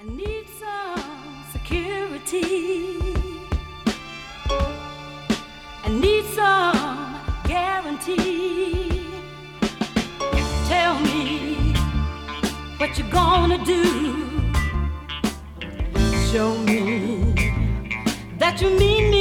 I need some security. I need some guarantee. Tell me what you're gonna do. Show me that you mean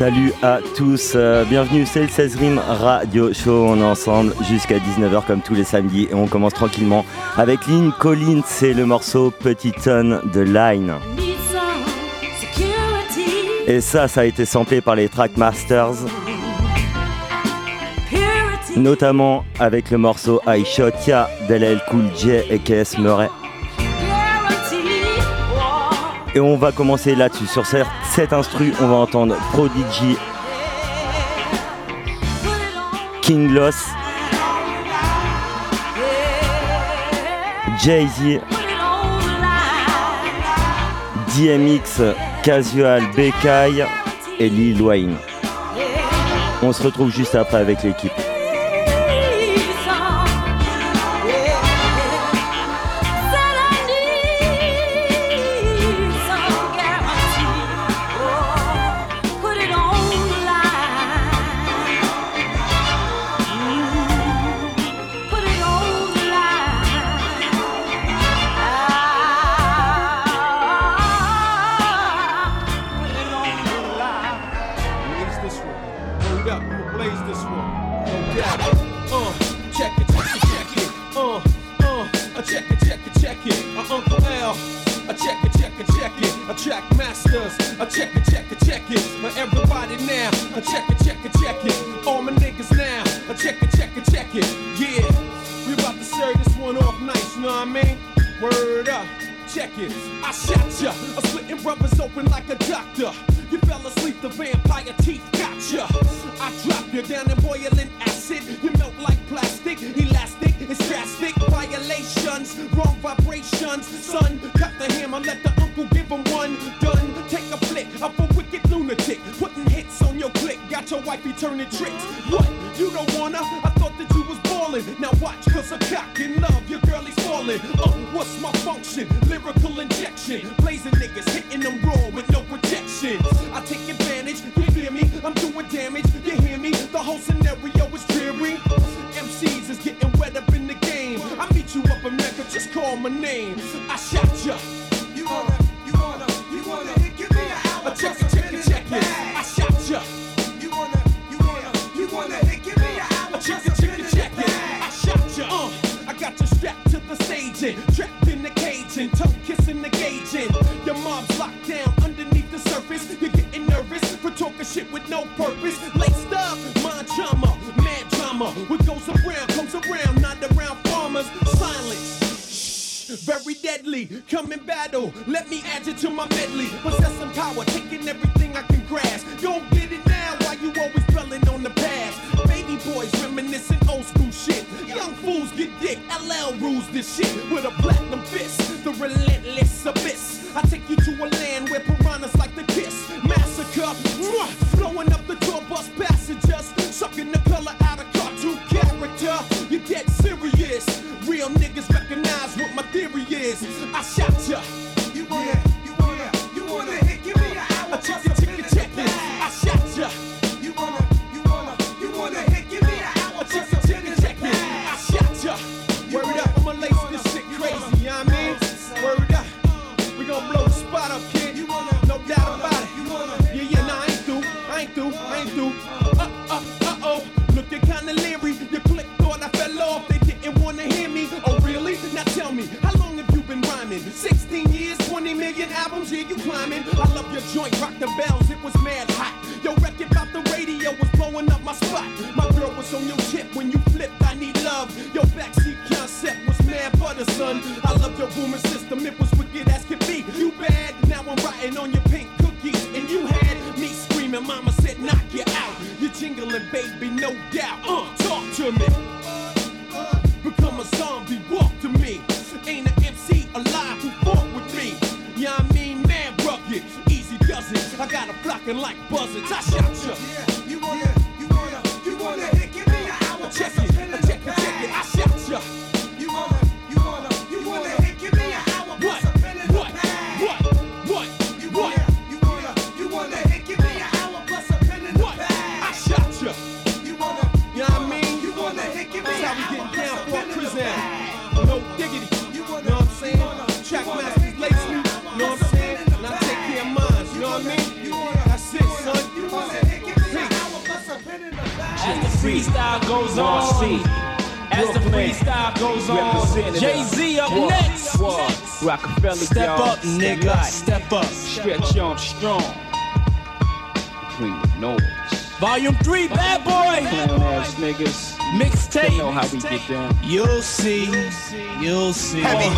Salut à tous, euh, bienvenue, c'est le 16 Rim Radio Show, on est ensemble jusqu'à 19h comme tous les samedis et on commence tranquillement avec Lynn Collins, c'est le morceau Petit Tonne de Line. Et ça, ça a été samplé par les Trackmasters, notamment avec le morceau I Shot Ya d'LL Cool J et KS Murray. Et on va commencer là-dessus. Sur cet instru, on va entendre Prodigy, King Loss, Jay-Z, DMX, Casual, Bekai et Lil Wayne. On se retrouve juste après avec l'équipe. rubber's open like a doctor. You fell asleep, the vampire teeth gotcha. I drop you down in boiling acid. You melt like plastic, elastic, it's drastic. Violations, wrong vibrations. Son, cut the hammer, let the uncle give him one. Done, take a flick of a wicked lunatic. Putting hits on your click, got your wifey turning tricks. What? You don't wanna? I thought that you was ballin'. Now watch, cause a cock in love, your girl is falling. Uh, oh, what's my function? Lyrical injection, blazing deadly. Come in battle, let me add you to my medley. Possess some power, taking everything I can grasp. Don't get it now, why you always dwelling on the past? Baby boys reminiscing old school shit. Young fools get dick, LL rules this shit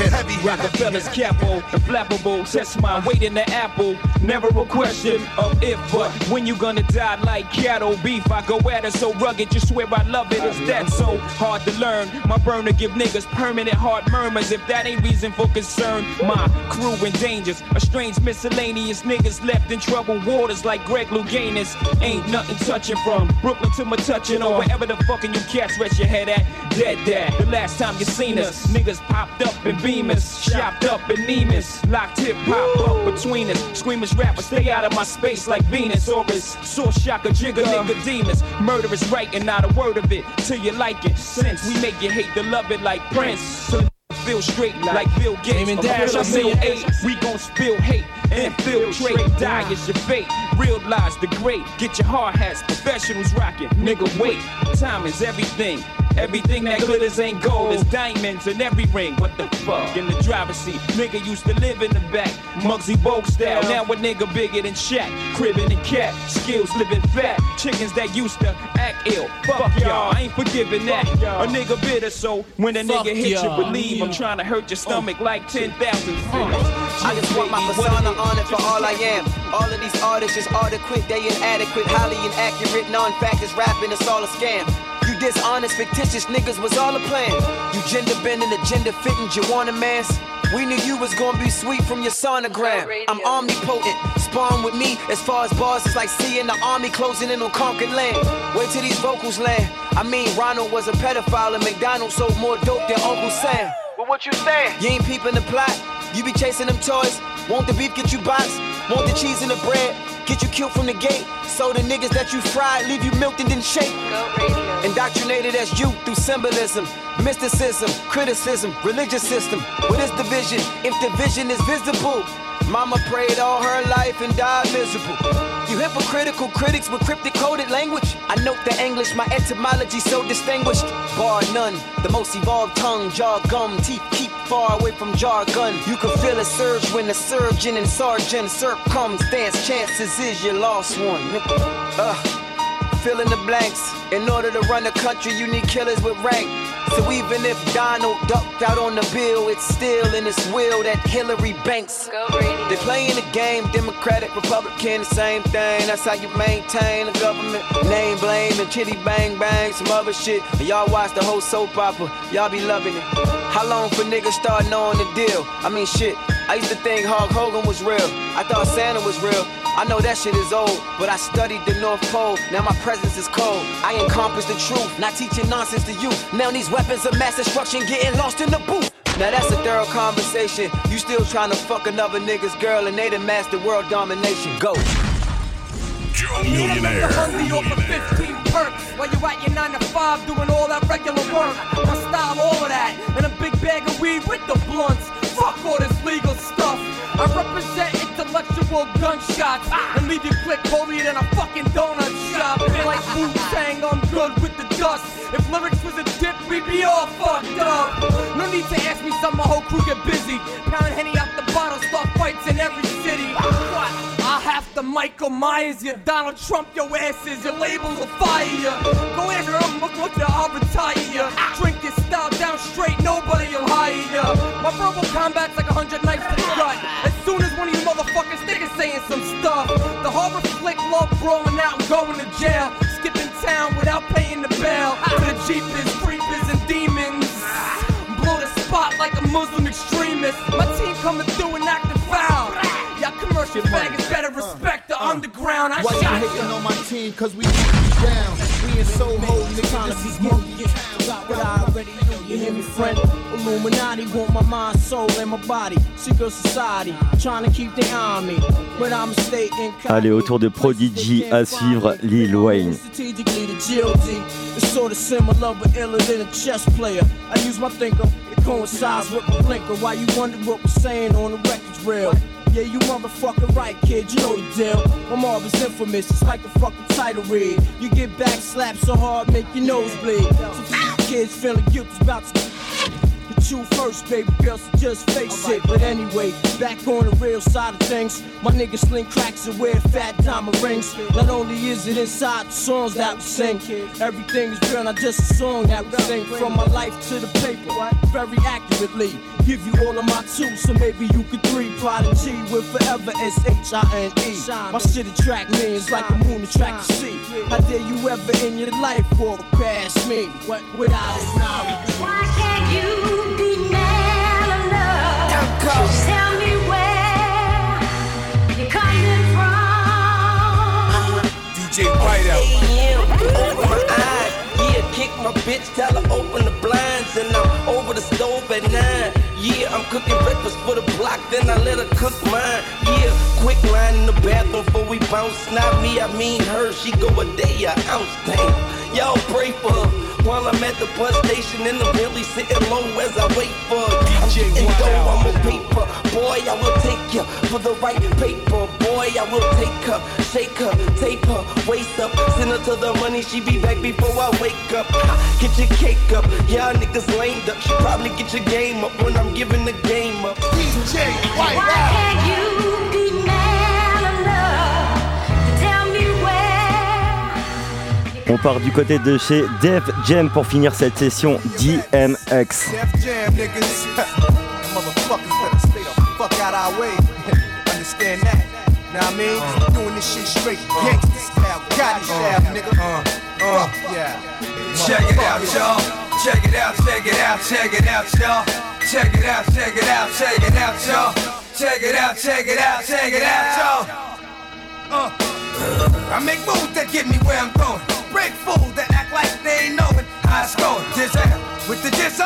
see. Rockefeller's capo, inflammable. Test my weight in the apple. Never a question of if, but when you gonna die like cattle beef. I go at it so rugged, you swear I love it. It's that so hard to learn. My burner give niggas permanent heart murmurs. If that ain't reason for concern, my crew in dangers. A strange miscellaneous niggas left in troubled waters like Greg Louganis. Ain't nothing touching from Brooklyn to Metuchen or wherever the fucking you cats rest your head at. Dead dad. The last time you seen us, niggas popped up in Beamers, shopped up in Nemus, locked hip hop up between us. Screamers rappers, stay out of my space like Venus or is source shocker jigger nigga demons. Murderous writing, not a word of it till you like it. Since we make you hate to love it like Prince. Till Feel straight like Bill Gates. Aim and dash, I Appeal see to it. eight. We gon' spill hate, and infiltrate, die is your fate. Realize the great, get your hard hats, professionals rocking. Nigga, wait, time is everything. Everything that glitters ain't gold, it's diamonds in every ring. What the fuck? In the driver's seat, nigga used to live in the back. Muggsy Bogue style, now a nigga bigger than Shaq. Cribbin' and cat, skills living fat. Chickens that used to act ill. Fuck y'all, I ain't forgiving that. A nigga bitter, so when a nigga hit you, believe I'm trying to hurt your oh. stomach like 10,000 fingers. I just want my persona on it for all I am. All of these artists just adequate, they inadequate, highly inaccurate, non-fact is rapping, it's all a scam. You dishonest, fictitious niggas was all a plan. You gender bending, agenda fitting, you want a mask. We knew you was gonna be sweet from your sonogram. I'm omnipotent, spawn with me. As far as bars, it's like seeing the army closing in on conquered land. Wait till these vocals land. I mean, Ronald was a pedophile and McDonald's sold more dope than Uncle Sam. Well, what you saying? You ain't peeping the plot. You be chasing them toys. Want the beef, get you boxed. Want the cheese and the bread, get you killed from the gate. So the niggas that you fried leave you milked and didn't shake. Indoctrinated as you through symbolism, mysticism, criticism, religious system. What is division if division is visible? Mama prayed all her life and died miserable. You hypocritical critics with cryptic coded language. I note the English, my etymology so distinguished. Bar none, the most evolved tongue, jaw gum, teeth keep far away from jargon. You can feel a surge when the surgeon and sergeant circumstance chances is you lost one. Uh, fill in the blanks. In order to run the country, you need killers with rank. So even if Donald ducked out on the bill, it's still in his will that Hillary Banks. They playing the game, Democratic, Republican, the same thing. That's how you maintain the government. Name blame and chitty bang bang, some other shit. And y'all watch the whole soap opera, y'all be loving it. How long for niggas start knowing the deal? I mean, shit. I used to think Hulk Hogan was real. I thought Santa was real. I know that shit is old, but I studied the North Pole. Now my presence is cold. I encompass the truth, not teaching nonsense to you. Now these weapons of mass destruction getting lost in the booth. Now that's a thorough conversation. You still trying to fuck another nigga's girl and they done mastered world domination. Go. Joe You Millionaire. hungry off of 15 perks while you're at your 9 to 5 doing all that regular work. My style, all of that, and a big bag of weed with the blunts. Fuck all this legal stuff. I represent intellectual gunshots ah! and leave you click holier than a fucking donut shop. Like Wu Tang, I'm good with the dust. If lyrics was a dip, we'd be all fucked up. No need to ask me something, my whole crew get busy. Pound Henny out the bottle, start fights in every city. What? To Michael Myers you, Donald Trump your asses, your labels will fire you. Go ask her, I'm look, look, I'll retire you. Drink this style down straight, nobody will hire you. My verbal combat's like a hundred knives to the gut. As soon as one of you motherfuckers think is saying some stuff, the horror flick love brawling out and going to jail. Skipping town without paying the bail. To the jeepers, creepers, and demons. Blow the spot like a Muslim extremist. My team coming through and acting foul. Y'all commercial respect the underground. I Why you hating on my team? Cause we down. We in Soho, nigga. This is monkey Got what I already knew, you hear me, friend? Illuminati want my mind, soul, and my body. Secret society, trying to keep their eye on me. But I'm stay in Allez, autour de Prodigy à suivre Lil Wayne. Strategically, the GOD is sort of similar but iller than a chess player. I use my thinker, it coincides with my blinker. Why you wonder what we're saying on the record's real? Yeah, you motherfucking right, kid, you know the deal. My mob is infamous, it's like the fucking title read. You get back slapped so hard, make your nose bleed. So kids feeling guilty about to Hit you first, baby girl, so just face it. But anyway, back on the real side of things, my niggas sling cracks and wear fat diamond rings. Not only is it inside the songs that we sing, everything is real, not just a song that we sing. From my life to the paper, very accurately. Give you all of my two, so maybe you could three. Prodigy with forever S H I N E. My shit attract millions like a moon attract the sea. How dare you ever in your life walk past me without acknowledgement? Why can't you be man enough? Just tell me where you're coming from. DJ Whiteout. AM, my eyes. Yeah, kick my bitch, tell her open the blinds. And I'm over the stove at nine. Yeah, I'm cooking breakfast for the block, then I let her cook mine. Yeah, quick line in the bathroom before we bounce. Not me, I mean her. She go a day, a ounce. Damn, y'all pray for her. While I'm at the bus station in the Bentley, sitting low as I wait for her. I'm getting dough, I'm a paper. Boy, I will take you for the right paper. Boy, I will take her, shake her, tape her, waist up, send her to the money. She be back before I wake up. Get your cake up, y'all niggas lamed up. She probably get your game up when I'm giving the game up. DJ Why can't you On part du côté de chez Def Jam pour finir cette session DMX. I mean? Doing this shit straight gangsta style, Gotti style, nigga. Uh, uh, yeah. Check it out, y'all. Check it out, check it out, check it out, y'all. Check it out, check it out, check it out, y'all. Check it out, check it out, check it out, y'all. Uh, I make moves that get me where I'm going. Break fools that act like they ain't knowing how going. Diz out with the diss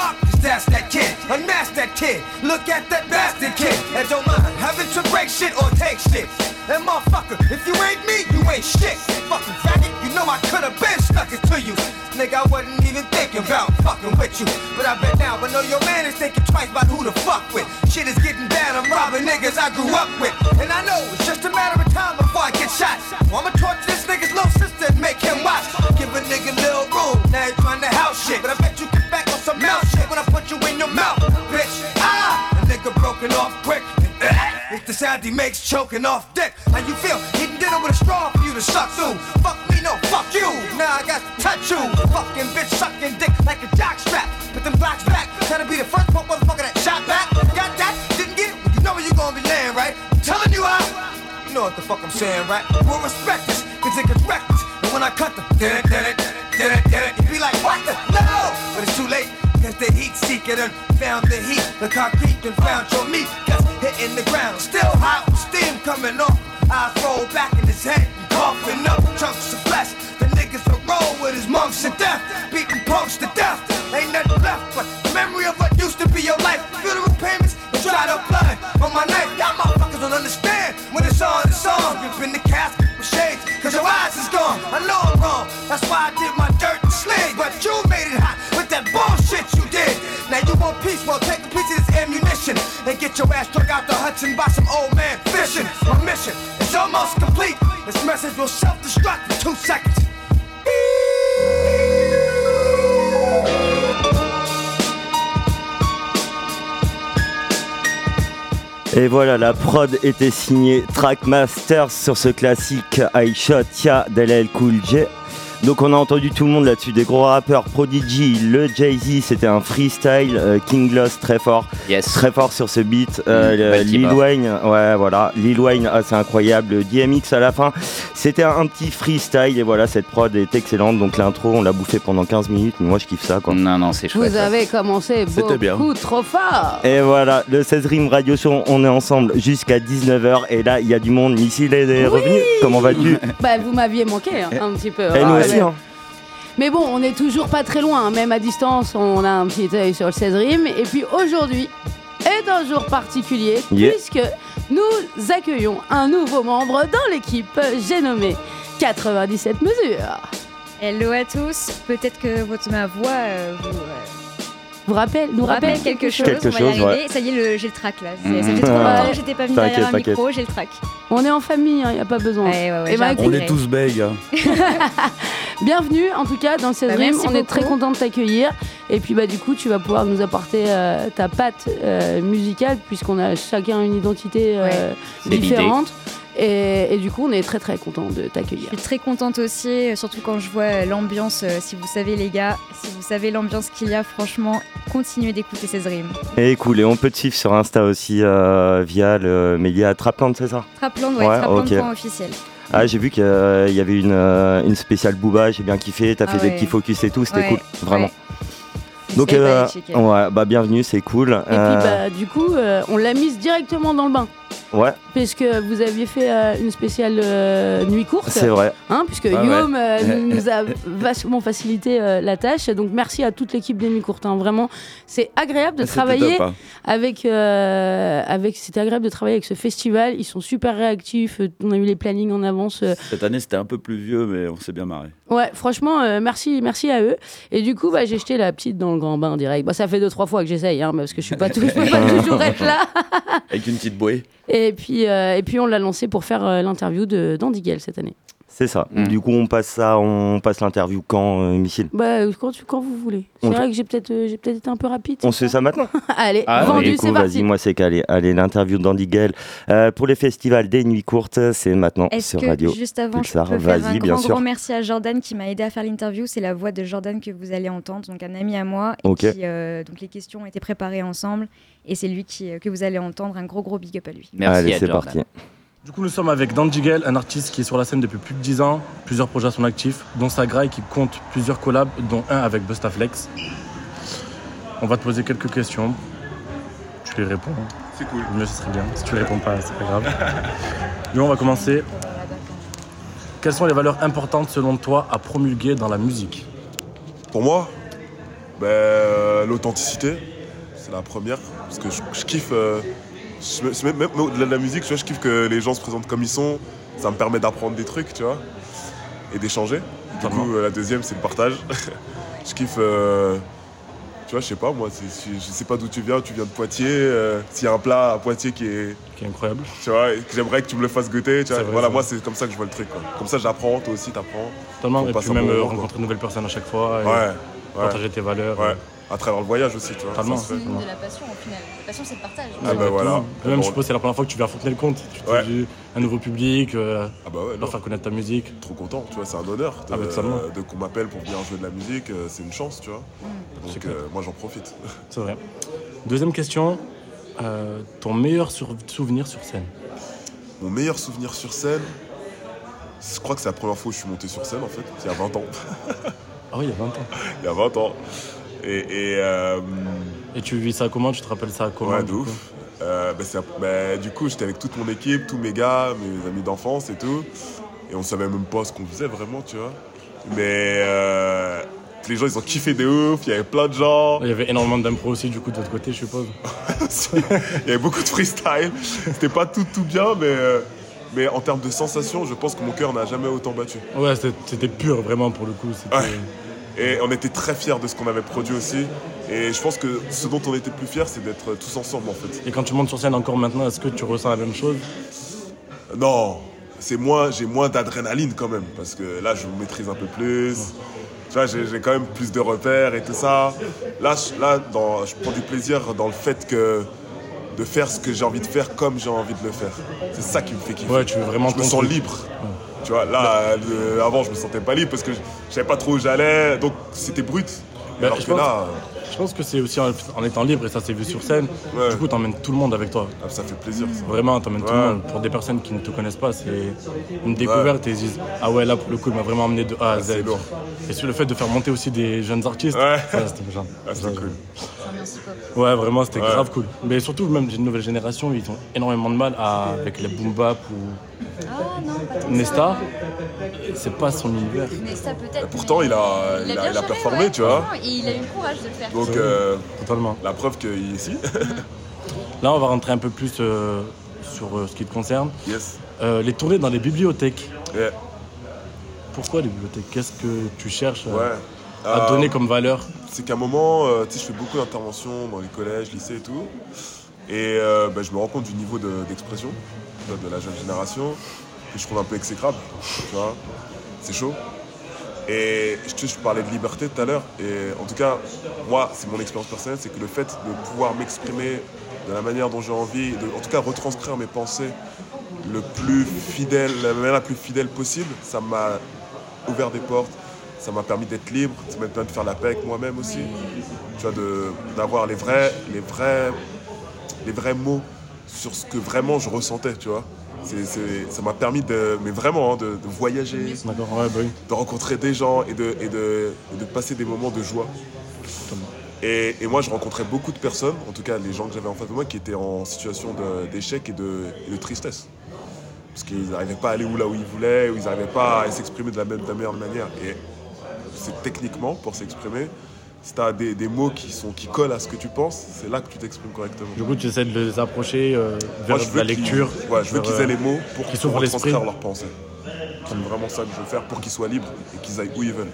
that's that kid. Unmask that kid. Look at that bastard kid. And don't mind having to break shit or take shit. And motherfucker, if you ain't me, you ain't shit. Fucking faggot, you know I could've been stuck it to you. Nigga, I wasn't even thinking about fucking with you. But I bet now I know your man is thinking twice about who to fuck with. Shit is getting bad, I'm robbing niggas I grew up with. And I know it's just a matter of time before I get shot. Well, I'ma torture make him watch. Give a nigga little room, now you're trying to house shit. But I bet you get back on some mouth shit when I put you in your mouth, bitch. Ah, a nigga broken off quick. It's the sound he makes choking off dick. How you feel? Eating dinner with a straw for you to suck through. Fuck me, no, fuck you. Now I got to touch you. Fucking bitch sucking dick like a jock strap. Put them blocks back. Try to be the first motherfucker that shot back. Got that? Didn't get it? You know where you gonna be laying, right? I'm telling you how. Know what the fuck I'm saying, right? We'll respect this, cause it gets reckless. And when I cut the did it, did it, you be like, what the? No! But it's too late. Cause the heat seeker done found the heat. The concrete done found your meat. Cause hitting the ground. Still hot with steam coming off. I roll back in his head. Coughing up chunks of flesh. The niggas will roll with his monks to death. Et voilà, la prod était signée Trackmasters sur ce classique I Shot Ya d'LL Cool J. Donc on a entendu tout le monde là-dessus, des gros rappeurs, Prodigy, le Jay-Z, c'était un freestyle, euh, King Loss très fort, très fort sur ce beat, euh, Mm, belle Lil. Wayne, ouais voilà, Lil Wayne, ah, c'est incroyable, DMX à la fin, c'était un petit freestyle. Et voilà, cette prod est excellente, donc l'intro on l'a bouffé pendant 15 minutes, mais moi je kiffe ça quoi. Non, non, c'est Vous avez commencé bien. beaucoup trop fort. Et voilà, le 16 Rim Radio Show, on est ensemble jusqu'à 19h et là il y a du monde, Missile est revenu, comment vas-tu? Bah, vous m'aviez manqué hein, un petit peu. Et nous Ouais, aussi hein. Mais bon, on est toujours pas très loin, hein. même à distance, on a un petit œil sur le 16 rimes. Et puis aujourd'hui est un jour particulier, Yeah. puisque nous accueillons un nouveau membre dans l'équipe, j'ai nommé 97 mesures. Hello à tous, peut-être que votre, ma voix euh, vous, euh, Vous rappelle, nous vous rappelle rappelle quelque chose, Quelque on va y chose, arriver. ouais. Ça y est, le- j'ai le track là. C'est- Ça Mhm. fait trop Ouais. longtemps que j'étais pas venue derrière un micro, j'ai le track. On est en famille, il n'y a pas besoin. Ouais, ouais, ouais, j'ai écoute, On est tous bègues. hein. Bienvenue en tout cas dans le 16 Bah, On est très content de t'accueillir. Et puis bah du coup tu vas pouvoir nous apporter euh, ta patte euh, musicale puisqu'on a chacun une identité euh, l'idée. Et, et du coup on est très très content de t'accueillir. Je suis très contente aussi, surtout quand je vois l'ambiance. euh, Si vous savez les gars, si vous savez l'ambiance qu'il y a, franchement, continuez d'écouter ces rimes. Et cool, et on peut te suivre sur Insta aussi euh, via le média Trapland, c'est ça? Trapland, ouais, Ouais, officiel. Ah, j'ai vu qu'il y avait une, euh, une spéciale Booba, j'ai bien kiffé, t'as Ah fait des petits focus et tout, c'était Ouais, cool, vraiment. ouais. Donc, euh, bah bienvenue, c'est cool. Et puis bah du coup euh, on l'a mise directement dans le bain. Ouais, Puisque vous aviez fait euh, une spéciale euh, nuit courte. C'est vrai. Hein, puisque Ah Guillaume ouais. euh, nous, a vachement facilité la tâche. Donc merci à toute l'équipe des nuits courtes. hein. Vraiment, c'est agréable de C'était travailler top, hein. avec. avec C'était agréable de travailler avec ce festival. Ils sont super réactifs. On a eu les plannings en avance. Cette année, c'était un peu plus vieux, mais on s'est bien marré. Ouais, franchement, merci, merci à eux. Et du coup, bah, j'ai jeté la petite dans le grand bain direct. Bah, ça fait deux, trois fois que j'essaye, parce que je suis pas, tout- je peux pas toujours être là. Avec une petite bouée. Et puis, euh, et puis on l'a lancé pour faire euh, l'interview de d'Andy Gale cette année. C'est ça. Mm. Du coup, on passe ça, on passe l'interview quand, euh, Missile Bah, quand, tu- quand vous voulez. C'est vrai que j'ai peut-être euh, j'ai peut-être été un peu rapide. On se fait ça maintenant Allez, Ah, vendu, du coup, c'est vas-y, parti. moi c'est calé. Allez, l'interview d'Andy Gale euh, pour les festivals des nuits courtes, c'est maintenant Est-ce sur que Radio juste avant, je Pulsar. peux faire un Vas-y, bien grand, sûr. grand merci à Jordan qui m'a aidé à faire l'interview. C'est la voix de Jordan que vous allez entendre, donc un ami à moi. Et qui, euh, donc les questions ont été préparées ensemble et c'est lui qui, euh, que vous allez entendre. Un gros, gros big up à lui. Allez, c'est parti. Du coup, nous sommes avec Dandy Gale, un artiste qui est sur la scène depuis plus de 10 ans, plusieurs projets à son actif, dont Sagraï qui compte plusieurs collabs, dont un avec Bustaflex. On va te poser quelques questions. Tu les réponds. C'est cool. Mieux, ce serait bien. Si tu les réponds pas, c'est pas grave. Nous, on va commencer. Quelles sont les valeurs importantes selon toi à promulguer dans la musique? Pour moi, ben, euh, l'authenticité, c'est la première. Parce que je, je kiffe. euh, je- même, même au-delà de la musique, tu vois, je kiffe que les gens se présentent comme ils sont. Ça me permet d'apprendre des trucs, tu vois, et d'échanger. Du coup, euh, la deuxième, c'est le partage. je kiffe. euh, tu vois, je sais pas, moi, je, sais pas d'où tu viens, tu viens de Poitiers. euh, S'il y a un plat à Poitiers qui est. Qui est incroyable. Tu vois, j'aimerais que tu me le fasses goûter. Tu vois. Vrai, voilà, moi, c'est comme ça que je vois le truc. Quoi. Comme ça, j'apprends, toi aussi, t'apprends. Totalement. Et puis même bon moment, rencontrer de nouvelles personnes à chaque fois. et Ouais, ouais. Partager tes valeurs. Ouais. À travers le voyage aussi, tu vois. Totalement. C'est de la passion au final. La passion, c'est le partage. Ah bah voilà. Même, je suppose, c'est la première fois que tu viens à Fontenay-le-Comte. Tu te dis un nouveau public, euh, leur faire connaître ta musique. Trop content, tu vois, c'est un honneur de, Ah bah, de qu'on m'appelle pour venir jouer de la musique, euh, c'est une chance, tu vois. C'est Donc euh, moi j'en profite. C'est vrai. Deuxième question. euh, ton meilleur sur- souvenir sur scène Mon meilleur souvenir sur scène, je crois que c'est la première fois où je suis monté sur scène en fait, c'est il y a 20 ans. Ah oui, il y a 20 ans. il y a 20 ans. Et, et, euh, Et tu vis ça comment? Tu te rappelles ça comment ouais, de ouf. Euh, bah, bah, du coup, j'étais avec toute mon équipe, tous mes gars, mes amis d'enfance et tout. Et on savait même pas ce qu'on faisait vraiment, tu vois. Mais euh, les gens, ils ont kiffé de ouf. Il y avait plein de gens. Il y avait énormément d'impro aussi, du coup, de votre côté, je suppose. Il y avait beaucoup de freestyle. C'était pas tout, tout bien, mais, mais en termes de sensations, je pense que mon cœur n'a jamais autant battu. Ouais, c'était- c'était pur, vraiment, pour le coup. C'était- Ouais. Et on était très fiers de ce qu'on avait produit aussi. Et je pense que ce dont on était plus fiers, c'est d'être tous ensemble en fait. Et quand tu montes sur scène encore maintenant, est-ce que tu ressens la même chose? Non, c'est moins, j'ai moins d'adrénaline quand même, parce que là, je me maîtrise un peu plus. Tu vois, j'ai quand même plus de repères et tout ça. Là, je, là dans, je prends du plaisir dans le fait que de faire ce que j'ai envie de faire comme j'ai envie de le faire. C'est ça qui me fait kiffer. Ouais, tu veux vraiment Je me sens libre. Tu vois, là, le- avant, je me sentais pas libre parce que je savais pas trop où j'allais, donc c'était brut. Bah, Alors je que pense- là, Je pense que c'est aussi en, en étant libre, et ça s'est vu sur scène, du coup, t'emmènes tout le monde avec toi. ah, ça fait plaisir. ça. Vraiment, t'emmènes tout le monde. Pour des personnes qui ne te connaissent pas, c'est une découverte et ils disent Ah ouais, là, pour le coup, il m'a vraiment amené de A à Z. c'est lourd. Et sur le fait de faire monter aussi des jeunes artistes, Ouais. ça, c'était Ah, cool. Ouais, vraiment, c'était Ouais. grave cool. Mais surtout, même une nouvelle génération, ils ont énormément de mal à- avec les boom bap ou Ah non, pas Nesta. C'est pas son univers. Nesta peut-être. Pourtant, mais il a, il a, bien il a géré, performé, ouais, tu vois. Et il a eu le courage de le faire. Donc, euh, Totalement. la preuve qu'il est ici. Là, on va rentrer un peu plus euh, sur euh, ce qui te concerne. Yes. Euh, les tournées dans les bibliothèques. Pourquoi les bibliothèques? Qu'est-ce que tu cherches euh, Ouais. à Euh, donner comme valeur? C'est qu'à un moment, euh, tu sais, je fais beaucoup d'interventions dans les collèges, lycées et tout. Et euh, bah, je me rends compte du niveau de- d'expression de, la jeune génération que je trouve un peu exécrable. Tu vois, c'est chaud. Et je, je parlais de liberté tout à l'heure. Et en tout cas, moi, c'est mon expérience personnelle, c'est que le fait de pouvoir m'exprimer de la manière dont j'ai envie, de, en tout cas retranscrire mes pensées le plus fidèle, la manière la plus fidèle possible, ça m'a ouvert des portes, ça m'a permis d'être libre, ça m'a permis de faire la paix avec moi-même aussi. Tu vois, d'avoir les vrais, les, vrais, les vrais mots sur ce que vraiment je ressentais, tu vois. Ça m'a permis de, mais vraiment, hein, de, de voyager, ouais, bah oui. de rencontrer des gens et de, et de, et de passer des moments de joie. Et, et moi, je rencontrais beaucoup de personnes, en tout cas les gens que j'avais en face de moi, qui étaient en situation d'échec et de, et de tristesse. Parce qu'ils n'arrivaient pas à aller où là où ils voulaient, ou ils n'arrivaient pas à s'exprimer de la, même, de la meilleure manière. Et c'est techniquement, pour s'exprimer, si tu as des, des mots qui, sont, qui collent à ce que tu penses, c'est là que tu t'exprimes correctement. Du coup, tu essaies de les approcher euh, vers Moi, la lecture. ouais, je veux qu'ils aient euh, les mots pour, qu'ils pour retranscrire leurs pensées. C'est vraiment ça que je veux faire pour qu'ils soient libres et qu'ils aillent où ils veulent.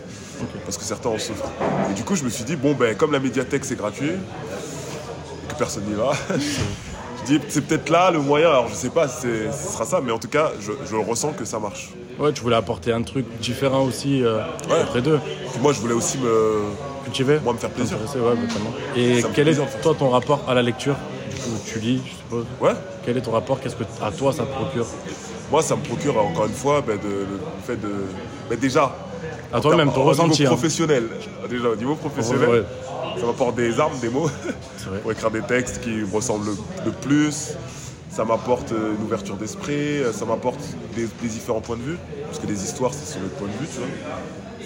Parce que certains en souffrent. Et du coup, je me suis dit, bon, ben, comme la médiathèque c'est gratuit, et que personne n'y va, je dis, c'est peut-être là le moyen. Alors, je sais pas si ce sera ça, mais en tout cas, je, je ressens que ça marche. Ouais, tu voulais apporter un truc différent aussi euh, Ouais. auprès d'eux. Puis moi, je voulais aussi me. Cultiver Moi, me faire plaisir. Ouais. Et quel est toi ton rapport à la lecture? Du coup, tu lis, je suppose. Ouais. Quel est ton rapport? Qu'est-ce que à toi ça te procure? Moi, ça me procure, encore une fois, ben, de, le, fait de. ben, déjà. À toi-même, ton au ressenti, Niveau hein. professionnel. Déjà, au niveau professionnel. Ouais. Ça m'apporte des armes, des mots, pour écrire des textes qui me ressemblent le, le plus. Ça m'apporte euh, une ouverture d'esprit, euh, ça m'apporte des, des différents points de vue, parce que les histoires, c'est sur le point de vue, tu vois.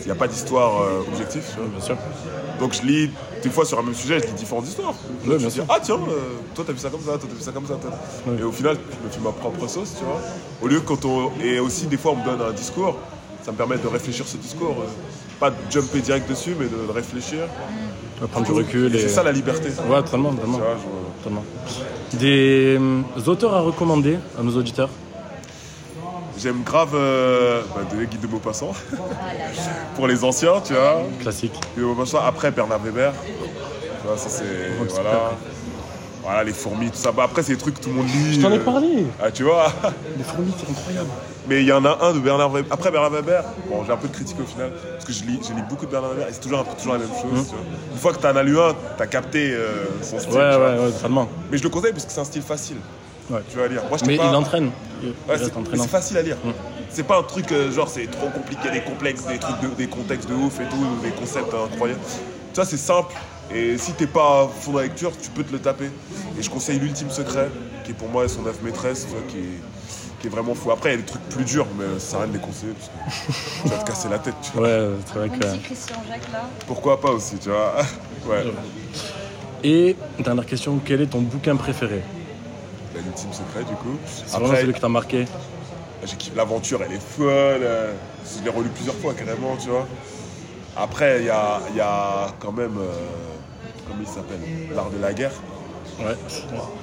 Il n'y a pas d'histoire euh, objective, tu vois. Bien sûr. Donc je lis, des fois sur un même sujet, je lis différentes histoires. Je bien me sûr. dis, ah tiens, euh, toi t'as vu ça comme ça, toi t'as vu ça comme ça. Et au final, je me fais ma propre sauce, tu vois. Au lieu quand on. Et aussi, des fois, on me donne un discours, ça me permet de réfléchir ce discours. euh, pas de jumper direct dessus, mais de réfléchir. Prendre du recul. Et et- C'est ça la liberté. Ouais, totalement, totalement. Des euh, auteurs à recommander à nos auditeurs J'aime grave euh, bah, de Guide de Maupassant. Pour les anciens, tu vois. Classique. Guide de Maupassant. Après, Bernard Weber. Tu vois, ça c'est. Ouais, voilà. Voilà, les fourmis, tout ça. Bah, après, c'est des trucs que tout le monde lit. Je t'en ai euh, parlé. Ah, tu vois Les fourmis, c'est incroyable. Mais il y en a un de Bernard Weber. Après Bernard Weber, bon, j'ai un peu de critique au final, parce que je lis, je lis beaucoup de Bernard Weber et c'est toujours, un peu- toujours la même chose. Tu vois. Une fois que t'en as lu un, t'as capté euh, son style. Ouais, vois. ouais, ouais, totalement. Mais je le conseille parce que c'est un style facile. Ouais. Tu vas lire. Moi, j'étais Mais pas- il entraîne. Ouais, c'est facile à lire. Mm. C'est pas un truc euh, genre c'est trop compliqué, des complexes, des trucs, de- des contextes de ouf et tout, des concepts incroyables. Tu vois, c'est simple. Et si t'es pas à fond de la lecture, tu peux te le taper. Et je conseille l'ultime secret, qui est pour moi son œuvre maîtresse, qui est, qui est vraiment fou. Après, il y a des trucs plus durs, mais ça sert à rien de les conseiller parce que tu vas te casser la tête. Tu vois. Ouais, c'est vrai que. petit Christian Jacques là. Pourquoi pas aussi, tu vois. Ouais. Et dernière question, quel est ton bouquin préféré? Bah, L'ultime secret, du coup. C'est vraiment celui qui t'a marqué J'ai kiffé l'aventure, elle est folle. euh, Je l'ai relu plusieurs fois carrément, tu vois. Après, il y a, il y a quand même. euh, comment il s'appelle L'art de la guerre. Ouais.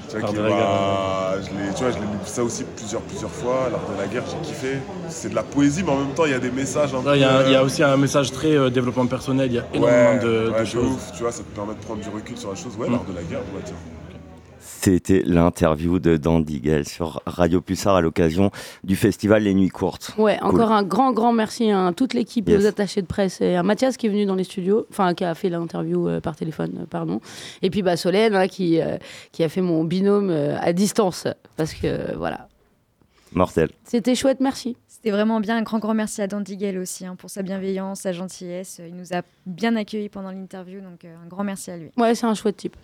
Tu vois, qui de la va- guerre, je l'ai- tu vois, je l'ai lu ça aussi plusieurs, plusieurs fois. L'art de la guerre, j'ai kiffé. C'est de la poésie, mais en même temps, il y a des messages Il y, a- y aussi un message très euh, développement personnel, il y a énormément Ouais, de, ouais, de de choses. ouf, tu vois, ça te permet de prendre du recul sur la chose. Ouais, Mm. l'art de la guerre, ouais, tiens. C'était l'interview de Dan Digel sur Radio Pulsar à l'occasion du festival Les Nuits Courtes. Ouais, Cool. encore un grand, grand merci à toute l'équipe, Yes. aux attachés de presse et à Mathias qui est venu dans les studios, enfin qui a fait l'interview euh, par téléphone, euh, pardon. Et puis bah, Solène hein, qui, euh, qui a fait mon binôme euh, à distance. Parce que euh, voilà. Mortel. C'était chouette, merci. C'était vraiment bien. Un grand, grand merci à Dan Digel aussi hein, pour sa bienveillance, sa gentillesse. Il nous a bien accueillis pendant l'interview, donc euh, un grand merci à lui. Ouais, c'est un chouette type.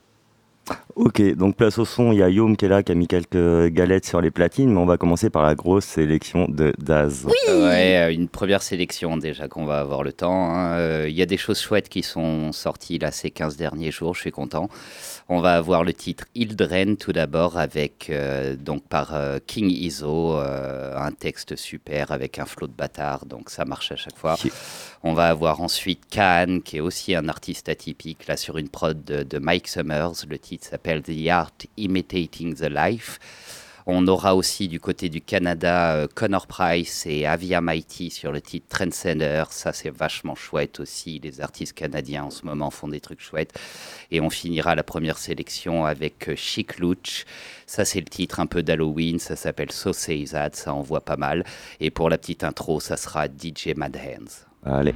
Ok, donc place au son, il y a Yom qui est là, qui a mis quelques galettes sur les platines, mais on va commencer par la grosse sélection de Daz. Ouais, euh, une première sélection déjà qu'on va avoir le temps. hein. Euh, Il y a des choses chouettes qui sont sorties là ces 15 derniers jours, je suis content. On va avoir le titre Ildren tout d'abord avec euh, donc par euh, King Iso, euh, un texte super avec un flot de bâtard, donc ça marche à chaque fois. On va avoir ensuite Khan, qui est aussi un artiste atypique, là sur une prod de, de Mike Summers. Le titre s'appelle The Art Imitating the Life. On aura aussi du côté du Canada euh, Connor Price et Avia Mighty sur le titre Trendsetter. Ça, c'est vachement chouette aussi. Les artistes canadiens en ce moment font des trucs chouettes. Et on finira la première sélection avec euh, Chic Luch. Ça, c'est le titre un peu d'Halloween. Ça s'appelle So Say That. Ça envoie pas mal. Et pour la petite intro, ça sera DJ Mad Hands. Allez.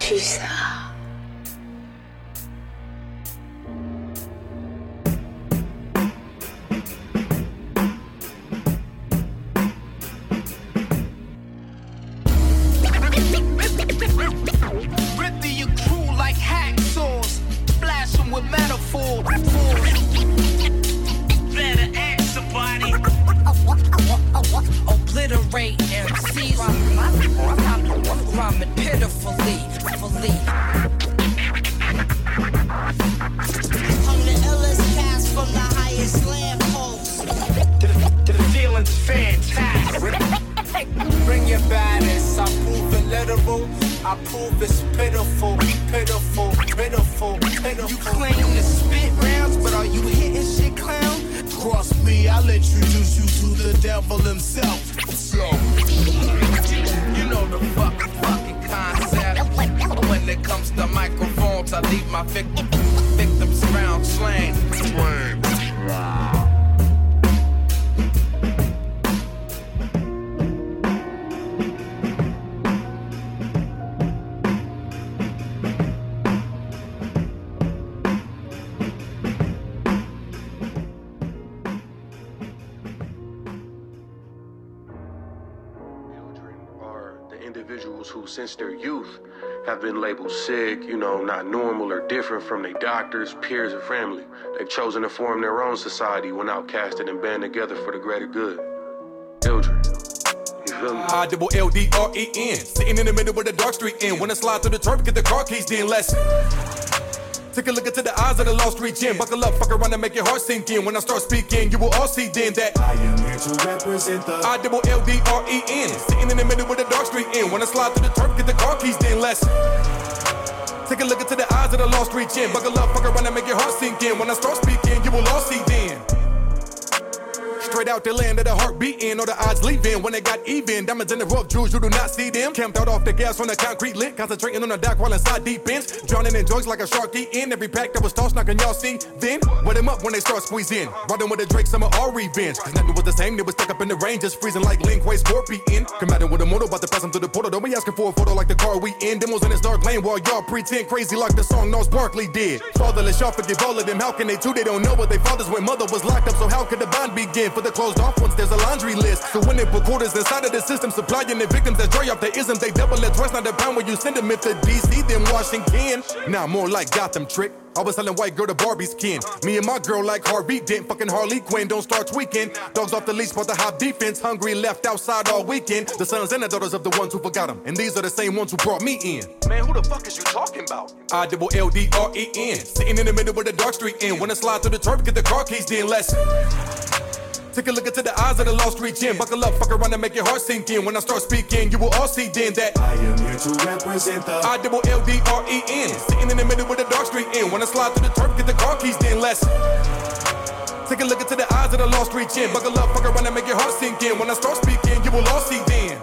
Rip Obliterate MCs. Rhyming pitifully. fully. I'm the illest cast from the highest land post. To the feeling's fantastic. Bring your baddest. I prove it literal. I prove it's pitiful, pitiful, pitiful, pitiful. You claim to spit rounds, but are you hitting shit, clown? Cross me, I'll introduce you to the devil himself. So, you know the fucking fucking concept. When it comes to microphones, I leave my vic- victims around slain. are since their youth, have been labeled sick, you know, not normal or different from their doctors, peers, or family. They've chosen to form their own society when outcasted and band together for the greater good. Children. I double L D R E N. Sitting in the middle where the dark street end. When I slide through the turf, get the car keys, then lesson. Take a look into the eyes of the lost street gym. Buckle up, fuck around and make your heart sink in. When I start speaking, you will all see then that I am here to represent the I double L D R E N. Sitting in the middle with the dark street end. When I slide through the turf, get the car keys, then lesson. Take a look into the eyes of the lost street gym. Buckle up, fuck around and make your heart sink in. When I start speaking, you will all see then. Straight out the land of the heart beating, or the odds leaving when they got even. Diamonds in the rough, jewels, you do not see them. Camped out off the gas on the concrete lit, concentrating on the dock while inside deep ends. Drowning in joints like a shark eating. Every pack that was tossed, knocking y'all see. Then, wet them up when they start squeezing. Riding with the Drake, some of our revenge. Cause nothing was the same, they was stuck up in the rain, just freezing like Lin Kuei Scorpion. Combating with a motor, about to pass them through the portal. Don't be asking for a photo like the car we in. Demos in this dark lane while y'all pretend crazy like the song Gnarls Barkley did. Fatherless, y'all forgive all of them. How can they too? They don't know what they fathers when mother was locked up. So how could the bond begin? For the closed off ones, there's a laundry list. So when they put quarters inside of the system, supplying the victims that dry off the isms, they double it twice, not the pound where you send them. If the DC, then Washington. Now more like Gotham trick. I was selling white girl to Barbie's kin. Me and my girl like Harvey Dent, fucking Harley Quinn. Don't start tweaking. Dogs off the leash, but the hot defense. Hungry, left outside all weekend. The sons and the daughters of the ones who forgot them. And these are the same ones who brought me in. Man, who the fuck is you talking about? I double L D R E N. Sitting in the middle with the dark street in. When I slide through the turf, get the car keys, then let's. Take a look into the eyes of the lost reach in. Buckle up, fuck around and make your heart sink in. When I start speaking, you will all see then that I am here to represent the I double L D R E N. Sitting in the middle with the dark street in. When I slide through the turf, get the car keys, then let's. Take a look into the eyes of the lost reach in. Buckle up, fuck around and make your heart sink in. When I start speaking, you will all see then.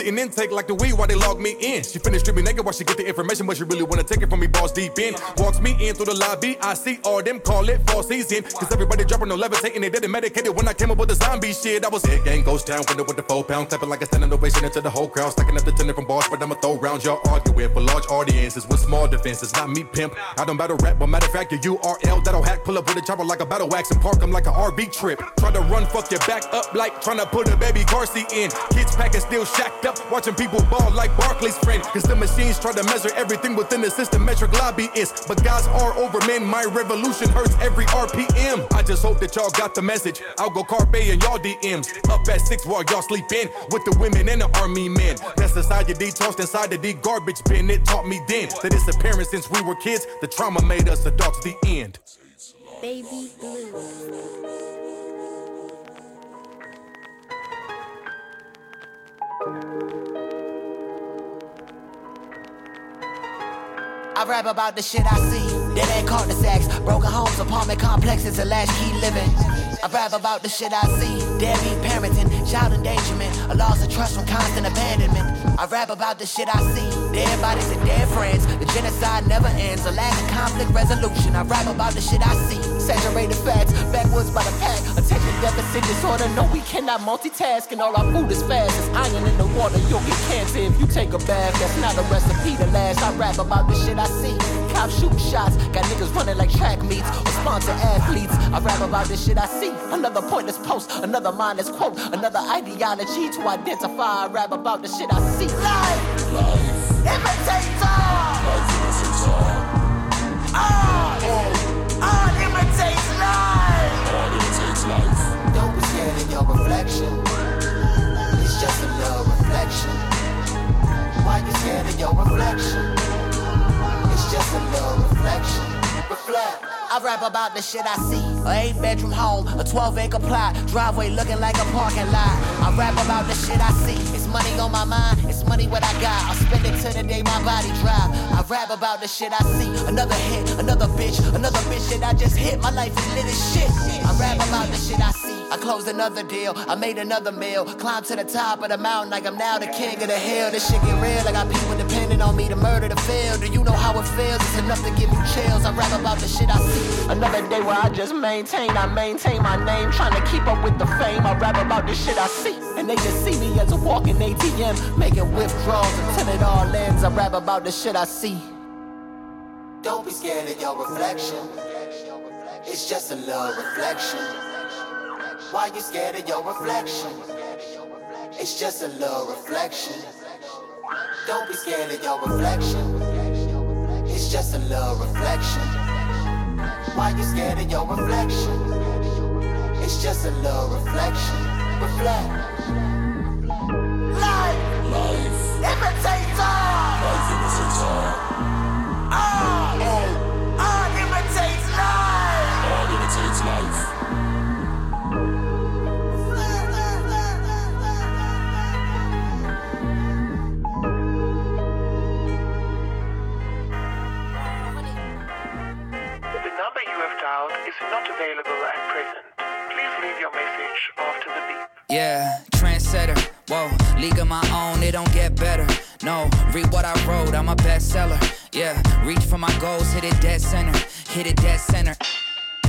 Sitting intake like the weed while they log me in. She finished stripping naked while she get the information, but she really wanna take it from me, balls deep in. Walks me in through the lobby, I see all them call it fall season. Cause everybody dropping no levitating, they didn't medicated when I came up with the zombie shit. I was hit gang ghost town, window with the four pound, clapping like a standing ovation into the whole crowd, stacking up the tenant from bars, but I'ma throw rounds. Y'all arguing for large audiences with small defenses, not me pimp. I don't battle rap, but matter of fact, your URL that'll hack, pull up with a chopper like a battle wax and park them like a RV trip. Try to run, fuck your back up like trying to put a baby car seat in. Kids packing still shacked up, watching people ball like Barclays friend. Cause the machines try to measure everything within the system, metric lobbyists. But guys are over men, my revolution hurts every RPM. I just hope that y'all got the message. I'll go carpe and y'all DMs. Up at six while y'all sleep in with the women and the army men. That's society tossed inside the D garbage bin. It taught me then that it's apparent since we were kids. The trauma made us adults, the end. Baby blue. I rap about the shit I see. Dead end cul-de-sacs, broken homes, apartment complexes, and latchkey living. I rap about the shit I see. Deadbeat parenting, child endangerment, a loss of trust from constant abandonment. I rap about the shit I see. Dead bodies and dead friends. The genocide never ends. A lack of conflict resolution. I rap about the shit I see. Saturated facts, backwoods by the pack. Attention deficit disorder. No, we cannot multitask, and all our food is fast. It's iron in the water. You'll get cancer if you take a bath. That's not a recipe to last. I rap about the shit I see. Cops shooting shots. Got niggas running like track meets or sponsor athletes. I rap about the shit I see. Another pointless post. Another mindless quote. Another ideology to identify. I rap about the shit I see. Life. Life. Imitator. Life imitates art. Art. Art imitates life. Art imitates life. Don't be scared of your reflection. It's just a little reflection. Why you scared of your reflection? It's just a little reflection. Reflect. I rap about the shit I see. A eight bedroom home, a 12 acre plot, driveway looking like a parking lot. I rap about the shit I see. It's money on my mind, it's money what I got. I'll spend it till the day my body drop. I rap about the shit I see. Another hit, another bitch, another bitch that I just hit. My life is lit as shit. I rap about the shit I see. I closed another deal, I made another meal. Climbed to the top of the mountain like I'm now the king of the hill. This shit get real, I got people depending on me to murder the field. Do you know how it feels? It's enough to give you chills. I rap about the shit I see. Another day where I just maintain, I maintain my name, trying to keep up with the fame. I rap about the shit I see. And they just see me as a walking ATM, making withdrawals until it all ends. I rap about the shit I see. Don't be scared of your reflection. It's just a little reflection. Why you scared of your reflection? It's just a little reflection. Don't be scared of your reflection. It's just a little reflection. Why you scared of your reflection? It's just a little reflection. Reflect. Life. Life. Yeah, trendsetter. Whoa, league of my own, it don't get better. No, read what I wrote, I'm a bestseller. Yeah, reach for my goals, hit it dead center. Hit it dead center.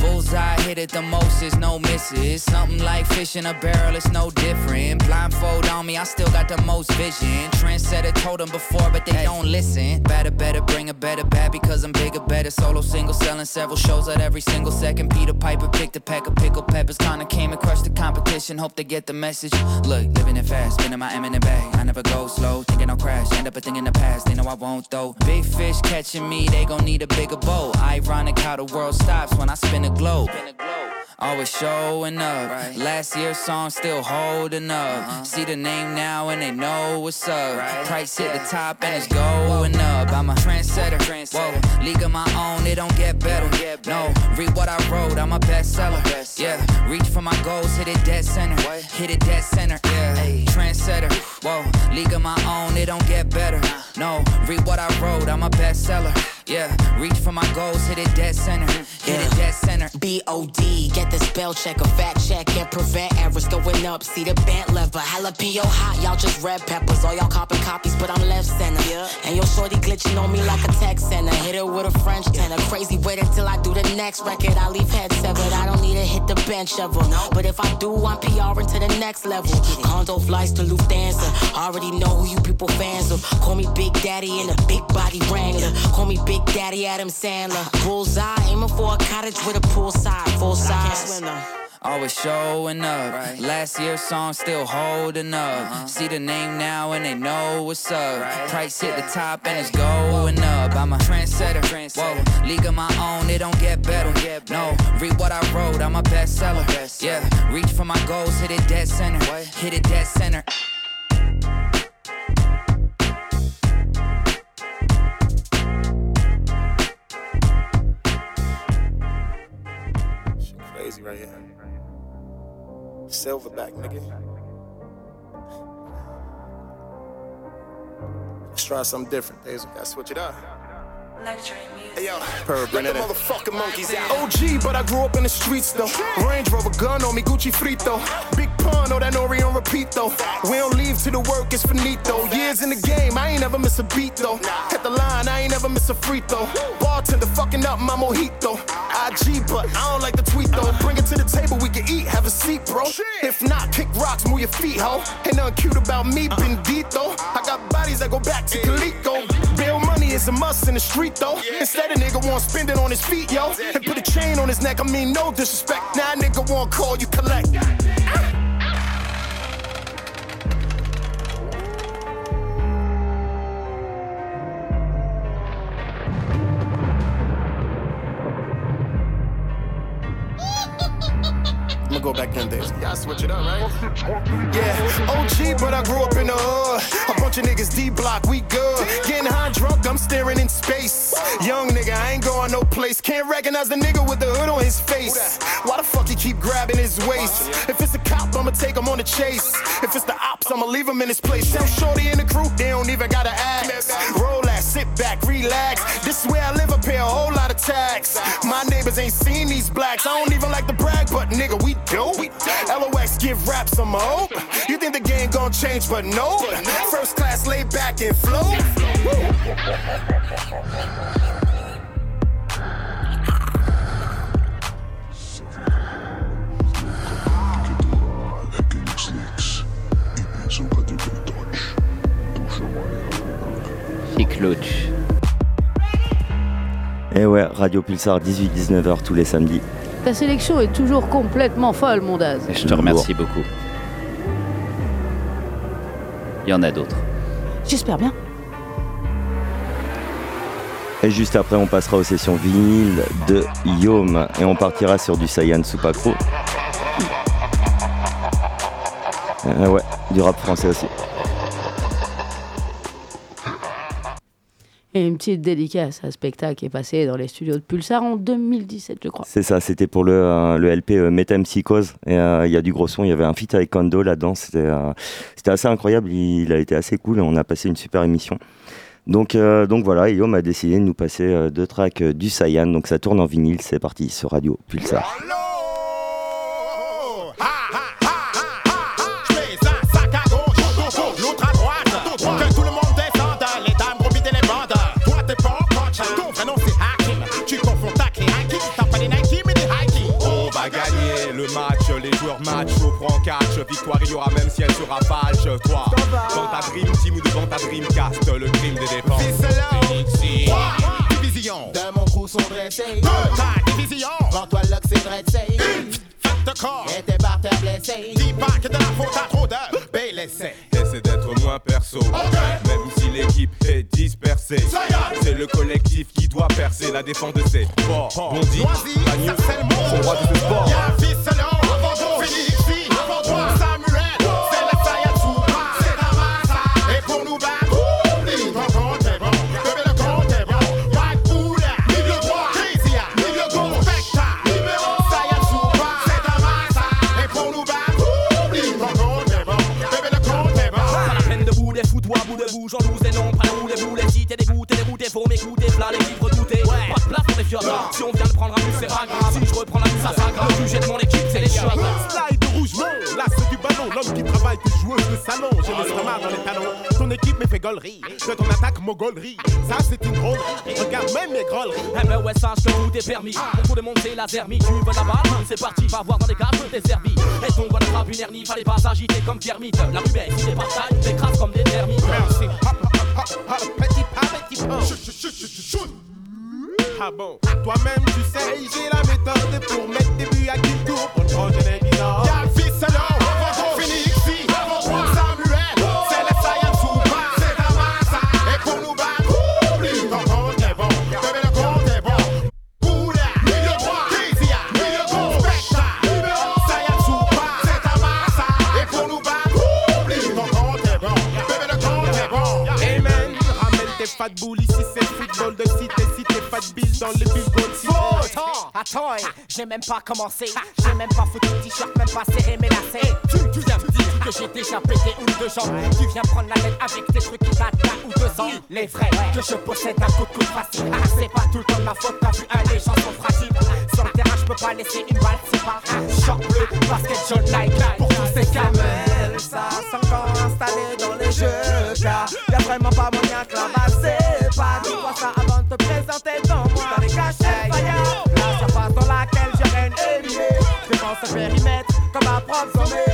Bullseye hit it the most, is no misses. Something like fish in a barrel, it's no different. Blindfold on me, I still got the most vision. Trendsetter told them before, but they don't listen. Better, better, bring a better bad because I'm bigger, better. Solo single, selling several shows at every single second. Peter Piper picked a pack of pickled peppers, kinda came and crushed the competition. Hope they get the message. Look, living it fast, spinning my eminent bag. I never go slow, thinking I'll crash. End up a thing in the past, they know I won't though. Big fish catching me, they gon' need a bigger boat. Ironic how the world stops when I spin a globe. Always showing up. Last year's song still holding up. Uh-huh. See the name now and they know what's up. Price hit the top and it's going up. I'm a trendsetter. Whoa, league of my own, it don't get better. No, read what I wrote, I'm a bestseller. Yeah, reach for my goals, hit it dead center. Hit it dead center. Yeah, trendsetter. Whoa, league of my own, it don't get better. No, read what I wrote, I'm a bestseller. Yeah, reach for my goals, hit it dead center. Hit it dead center. B-O-D, get the spell check, a fact check, and prevent errors going up. See the bent lever, jalapeno hot, y'all just red peppers. All y'all copping copies, but I'm left center. And your shorty glitching on me like a text center. Hit it with a French tenor. Crazy wait until I do the next record. I leave head severed. I don't need to hit the bench ever. But if I do, I'm PRing to the next level. Condo flights to Lufthansa. Already know who you people fans of. Call me Big Daddy in a big body wrangler. Call me Big Daddy Adam Sandler. Bullseye, aiming for a cottage with a poolside. Full size. Always showing up. Last year's song still holding up. See the name now and they know what's up. Price hit the top and it's going up. I'm a trendsetter. Whoa, league of my own, it don't get better. No, read what I wrote, I'm a bestseller. Yeah, reach for my goals, hit it dead center. Hit it dead center. Silverback, nigga. Let's try something different. Days gotta switch it up. Hey yo, let the motherfucking monkeys out. OG, but I grew up in the streets though. Range Rover gun on me, Gucci frito. Big pun, oh that Nori on repeat though. We don't leave till the work is finito. Years in the game, I ain't never miss a beat though. Hit the line, I ain't never miss a free throw. Bartender fucking up my mojito. IG, but I don't like the tweet though. Bring it to the table, we can eat, have a seat, bro. If not, kick rocks, move your feet, ho. Ain't nothing cute about me, uh. bendito. I got bodies that go back to Calico. Is a must in the street though. Instead, a nigga want to spend it on his feet, yo. And put a chain on his neck, I mean, no disrespect. Now, a nigga want to call you collect. Go back ten days. Y'all switch it up, right? Yeah, OG, but I grew up in the hood. A bunch of niggas D block, we good. Getting high drunk, I'm staring in space. Young nigga, I ain't going no place. Can't recognize the nigga with the hood on his face. Why the fuck he keep grabbing his waist? If it's a cop, I'ma take him on the chase. If it's the ops, I'ma leave him in his place. Tell Shorty in the crew, they don't even gotta ask. Roll sit back, relax. This is where I live, I pay a whole lot of tax. My neighbors ain't seen these blacks. I don't even like to brag, but nigga, we do. LOX give rap some hope. You think the game gon' change, but no. First class, lay back and flow. Radio Pulsar, 18-19h tous les samedis. Ta sélection est toujours complètement folle, mon Daz. Je te remercie beaucoup. Il y en a d'autres. J'espère bien. Et juste après, on passera aux sessions vinyle de Yom. Et on partira sur du Saiyan Supakro. Euh, ouais, du rap français aussi. Et une petite dédicace à un spectacle qui est passé dans les studios de Pulsar en 2017, je crois. C'est ça, c'était pour le, euh, le LP euh, Métampsychose. Et euh, il y a du gros son, il y avait un feat avec Kondo là-dedans. C'était euh, assez incroyable, il, il a été assez cool et on a passé une super émission. Donc, euh, donc voilà, Guillaume a décidé de nous passer euh, deux tracks euh, du Saiyan. Donc ça tourne en vinyle, c'est parti sur Radio Pulsar. Match au prend catch. Victoire, il y aura même si elle sera falche. Toi, dans ta dream team ou devant ta dreamcast, le crime des dépenses. Phoenix, Division. De mon crew sont dressés. Ta division. Vends-toi Lux et Dredsay. Faites corps. Et tes barters blessés. Dis pas que de la faute à trop de l'essai. Essaie d'être moins perso. Même si l'équipe est dispersée. C'est le collectif qui doit percer la défense de ses forts. Bondi, Bagnou, son roi de ce sport. feliz. Ça, c'est une drôlerie. Regarde même mes grolleries. Eh ben ouais, sache que tout est permis. Pour de monter la zermie, tu veux la balle C'est parti, va voir dans les caves, t'es servi. Et ton bonne frappe, une hernie, fallait pas s'agiter comme Kermit. La rubelle, si t'es pas taille, t'écrases comme des termites. Merci. Hop, hop, hop, hop, petit pas, petit pas. Chut, chut, chut, chut, chut, chut. Ah bon, toi-même tu sais, j'ai la méthode pour mettre des buts à qui tour pour le projet des j'ai même pas commencé. J'ai même pas foutu le t-shirt, même pas serré mes lacets. Tu, viens me dire que j'ai déjà pété une de jambes. Tu viens prendre la tête avec tes trucs qui datent d'un ou deux ans. Il est que je possède un coup de coude facile. Ah, c'est pas tout le temps ma faute, t'as vu, hein, les gens sont fragiles. Sur le terrain, je peux pas laisser une balle, c'est pas short bleu, basket jaune like pour tous ces camels. Ça, c'est encore installé dans les jeux, y'a vraiment pas moyen que la je vais m'y mettre comme un prof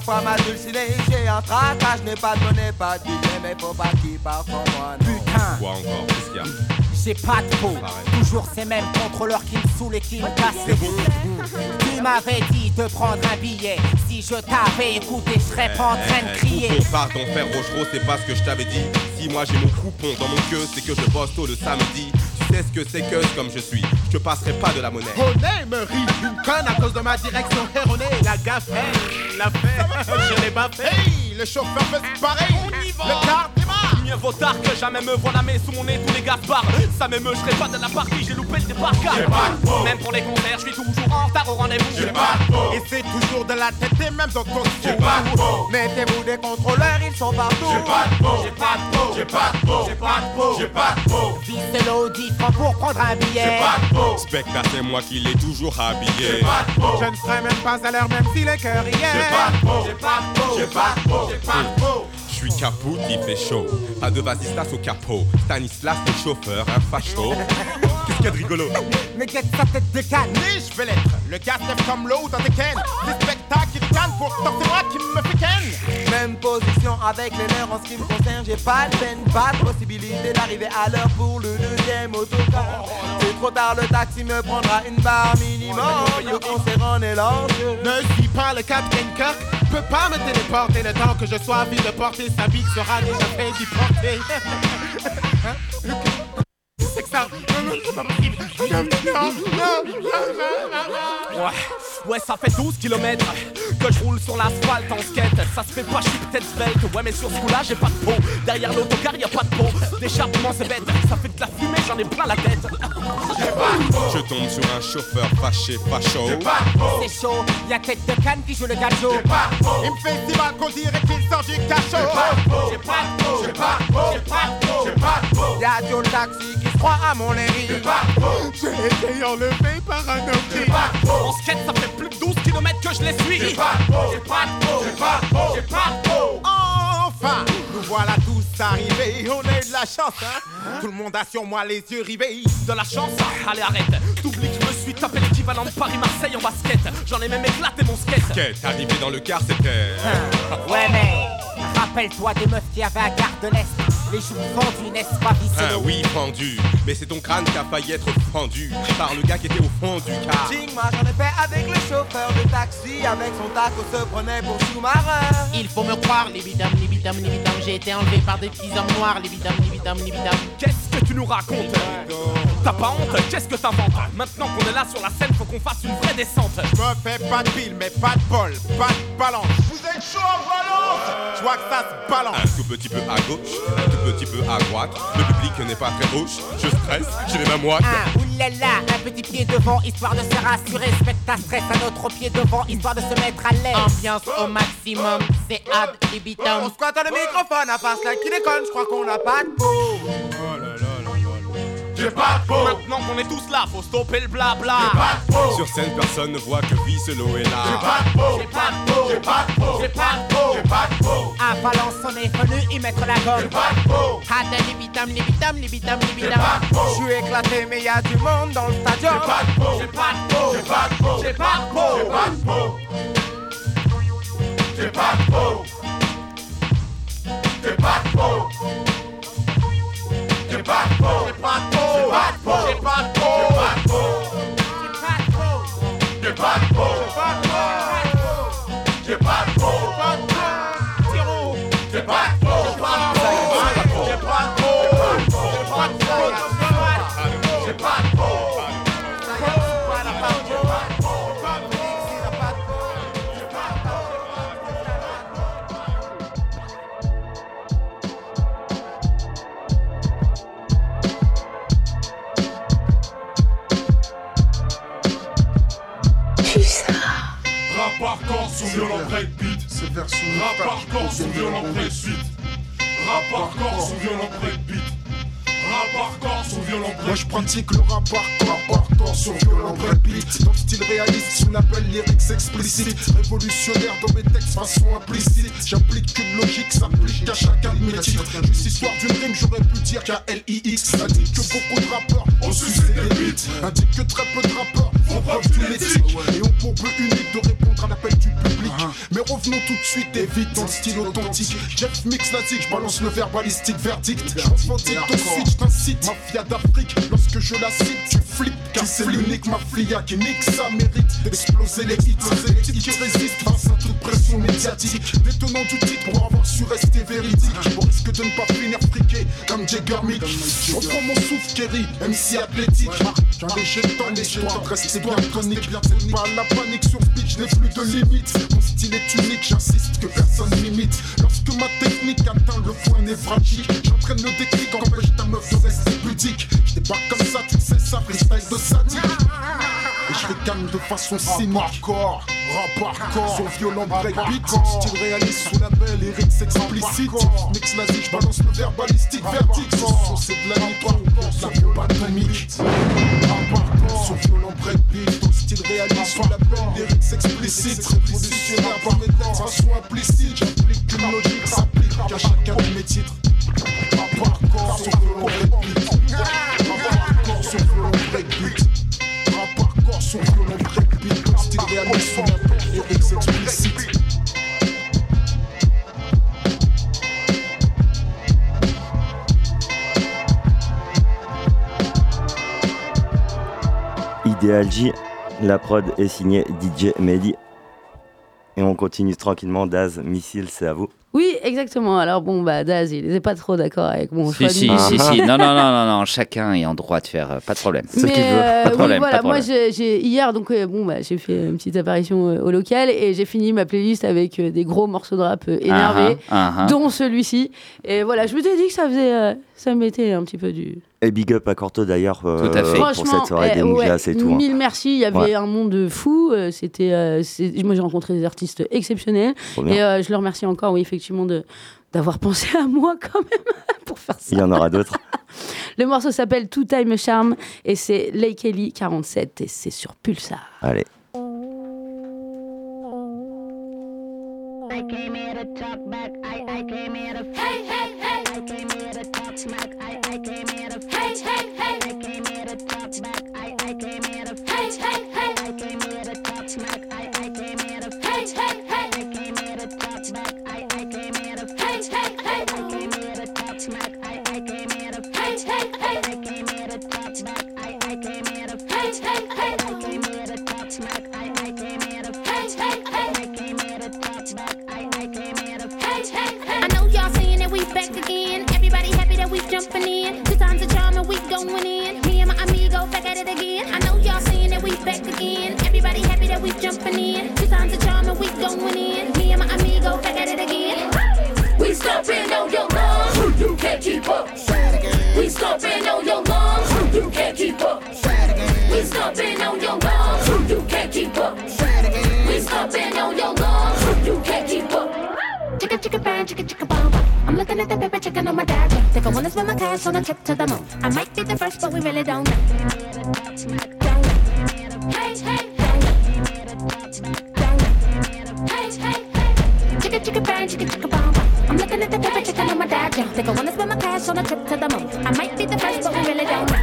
fois ma dulcinée J'ai un traquage, je n'ai pas de monnaie, pas de Mais faut pas qu'il parte sans moi, non. Putain. Quoi encore Qu'est-ce qu'il y a J'ai pas de peau. Toujours ces mêmes contrôleurs qui me saoulent et qui me cassent les couilles. Tu m'avais dit de prendre un billet. Si je t'avais écouté, je serais pas en train de crier. Coupon, pardon, frère Rochereau, c'est pas ce que je t'avais dit. Si moi j'ai mon coupon dans mon queue, c'est que je bosse tôt le samedi. Tu sais ce que c'est que comme je suis, je passerai pas de la monnaie. René me rit une conne à cause de ma direction erronée. La gaffe, hey, la fait, je l'ai pas fait. Hey, le chauffeur fait pareil. On y va. Le car démarre. Mieux vaut tard que jamais me voilà mais sous mon nez tous les gars se barrent. Ça m'émeut, je serai pas de la partie, j'ai loupé le départ car J'ai pas de peau. Même pour les concerts, je suis toujours en retard au rendez-vous. J'ai pas de peau. Et c'est toujours de la tête et même dans ton J'ai pas de peau. Mettez-vous des contrôleurs, ils sont partout. J'ai pas de peau. J'ai pas de peau. J'ai pas de peau. J'ai pas de peau. J'ai pas de peau. Vise l'audit, pour prendre un billet. J'ai pas de peau. Spectacle, c'est moi qui l'ai toujours habillé. J'ai pas de peau. Je ne serai même pas à l'heure même si les cœurs y est. J'ai pas de peau. J'ai pas de peau. J'ai pas de peau. J'ai pas de peau. Je suis capot, il fait chaud. Pas de vasistas au capot. Stanislas, le chauffeur, un facho. Qu'est-ce qu'il y a de rigolo? Mais guette sa tête de canne. Mais je vais l'être. Le gars lève comme l'eau dans des cannes. Des spectacles ricanent, pourtant c'est moi qui me fais. Même position avec les leurs en ce qui me concerne. J'ai pas de peine, pas de possibilité d'arriver à l'heure pour le deuxième autocar. C'est trop tard, le taxi me prendra une barre minimum. Le concert en est. Ne suis pas le capitaine Kirk. Peux pas me téléporter le temps que je sois vide de porter sa bite sera déjà fait d'y porter. Hein? C'est que ça. Non, non, c'est pas possible. Non, non, non, non, Ouais, ouais, ça fait 12 km que je roule sur l'asphalte en skate. Ça se fait pas, je suis peut-être svelte. Ouais, mais sur ce coup-là, j'ai pas de peau. Derrière l'autocar, y a pas de peau. D'échappement, c'est bête. Ça fait de la fumée, j'en ai plein la tête. Je tombe sur un chauffeur fâché, facho. C'est chaud, y'a tête de canne qui joue le gâteau. Il me fait si mal qu'on dirait qu'il sort du cachot. J'ai pas de peau, j'ai pas de peau, j'ai pas de peau, j'ai pas de peau. Y'a le taxi qui à mon. J'ai été enlevé par un homme qui. En skate, ça fait plus de 12 km que je les suis. J'ai pas j'ai pas j'ai pas. Enfin, nous voilà tous arrivés. On a eu de la chance, hein. Tout le monde a sur moi les yeux rivés. De la chance, allez arrête. T'oublies que je me suis tapé l'équivalent de Paris-Marseille en basket. J'en ai même éclaté mon skate. Quête, arrivé dans le car, c'était. Ouais, mais rappelle-toi des meufs qui avaient à Gare de l'Est. Les joues fendues, n'est-ce pas, Ah Viceno oui, pendu. Mais c'est ton crâne qui a failli être fendu par le gars qui était au fond du car. Ching, moi j'en ai fait avec le chauffeur de taxi. Avec son taco se prenait pour sous-marin. Il faut me croire, libidam, libidam, libidam, j'ai été enlevé par des petits hommes noirs, libidam, libidam, libidam. Qu'est-ce que tu nous racontes? T'as pas honte Qu'est-ce que t'inventes Maintenant qu'on est là sur la scène, faut qu'on fasse une vraie descente. Je me fais pas de pile, mais pas de bol, pas de balance. Vous êtes chaud en balance Je vois que ça se balance. Un tout petit peu à gauche, un tout petit peu à droite. Le public n'est pas très hoche. Je stresse, j'ai les mains moites. Ah, oulala, un petit pied devant, histoire de se rassurer. Spectacle stress, un autre pied devant, histoire de se mettre à l'aise. Ambiance au maximum, c'est ad libitum. On squatte le microphone à part cela qui déconne, je crois qu'on n'a pas de peau. J'ai pas de peau Maintenant qu'on est tous là, faut stopper le blabla Sur scène, personne ne voit que Vicelo est là. J'ai pas de peau, j'ai pas de peau, j'ai pas de peau, j'ai pas de peau, j'ai pas de peau. À Valence, on est venu y mettre la gomme. J'ai pas de peau. Ad libitum, libitum, libitum, J'ai libitum. pas de peau. Je suis éclaté, mais y a du monde dans le stadium. J'ai pas de peau, j'ai pas de peau, j'ai pas de peau, j'ai pas de peau, j'ai pas de peau. J'ai pas de peau. J'ai pas de peau. J'ai pas de peau, j'ai pas de peau, Marco. Breakbeat. Moi je pratique le rap hardcore, hardcore sur violent breakbeat Dans le style réaliste, on appelle lyrics explicites. Révolutionnaire dans mes textes, façon implicite. J'applique qu'une logique, s'applique à chacun de mes titres. Juste histoire d'une rime, j'aurais pu dire qu'à L-I-X Indique que beaucoup de rappeurs ont sucé des beats Indique que très peu de rappeurs font preuve d'une éthique. Et ont pour but unique de répondre à l'appel du public. Mais revenons tout de suite et vite dans le style authentique. Jeff Mix nazik, je balance le verbalistique verdict. Je revendique de suite, je t'incite Mafia je la cite, tu flippes Car c'est l'unique mafia qui nique sa mérite. D'exploser les hits, c'est les hits qui résistent Face à toute pression médiatique. Détenant du titre pour avoir su rester véridique. Au risque de ne pas finir friqué comme Jagger Mick. Je reprends mon souffle, Kerry, MC athlétique léger temps, l'histoire reste bien chronique. C'est pas la panique sur speech, n'ai plus de limite Mon style est unique, j'insiste que personne m'imite Lorsque ma technique atteint le point névralgique J'entraîne entraîne le déclic, empêche pas comme ça, tu sais ça, freestyle de sadique. Et je gagne de façon cynique. Hardcore, rap hardcore, son violent breakbeat. Style réaliste sous label, lyrics explicite. Mix nazi, je balance le verbalistique, son, c'est de la nitro, la bombe atomique. J, la prod est signée DJ Mehdi. Et on continue tranquillement. Daz, Missile, c'est à vous. Oui, exactement. Alors bon, bah Daz, il n'était pas trop d'accord avec mon choix. si, du- si, si. Non, non, non, non, non. Chacun est en droit de faire. euh, Pas de problème. Mais euh, Pas de oui, problème. voilà, pas de moi problème. j'ai- hier donc euh, bon bah j'ai fait une petite apparition euh, au local et j'ai fini ma playlist avec euh, des gros morceaux de rap euh, énervés, dont celui-ci. Et voilà, je me suis dit que ça faisait, euh, ça mettait un petit peu du. Et big up à Corto d'ailleurs euh, pour cette soirée eh, des ouais, Moujas et tout. hein. Mille merci. Il y avait Ouais. un monde fou. euh, C'était, euh, moi j'ai rencontré des artistes exceptionnels et euh, je le remercie encore, oui effectivement de d'avoir pensé à moi quand même pour faire ça. Il y en aura d'autres. Le morceau s'appelle Two Time Charm et c'est Lake Kelly 47 et c'est sur Pulsar. Allez. I came here to talk back. I, I came here can't keep up. We stomping on your lungs. You can't keep up. We stomping on your lungs. You can't keep up. We stomping on your lungs. You can't keep up. Chicka chicka bang, chicka chicka bang. bang. I'm looking at the paper, checking on my dad. Think I wanna spend my cash on a trip to the moon. I might be the first, but we really don't know. Hey, hey, hey, hey, hey. Chicka chicka bang, chicka chicka bang. bang. I'm looking at the paper, my. Think I wanna spend my cash on a trip to the moon. I might be the first, but we really don't.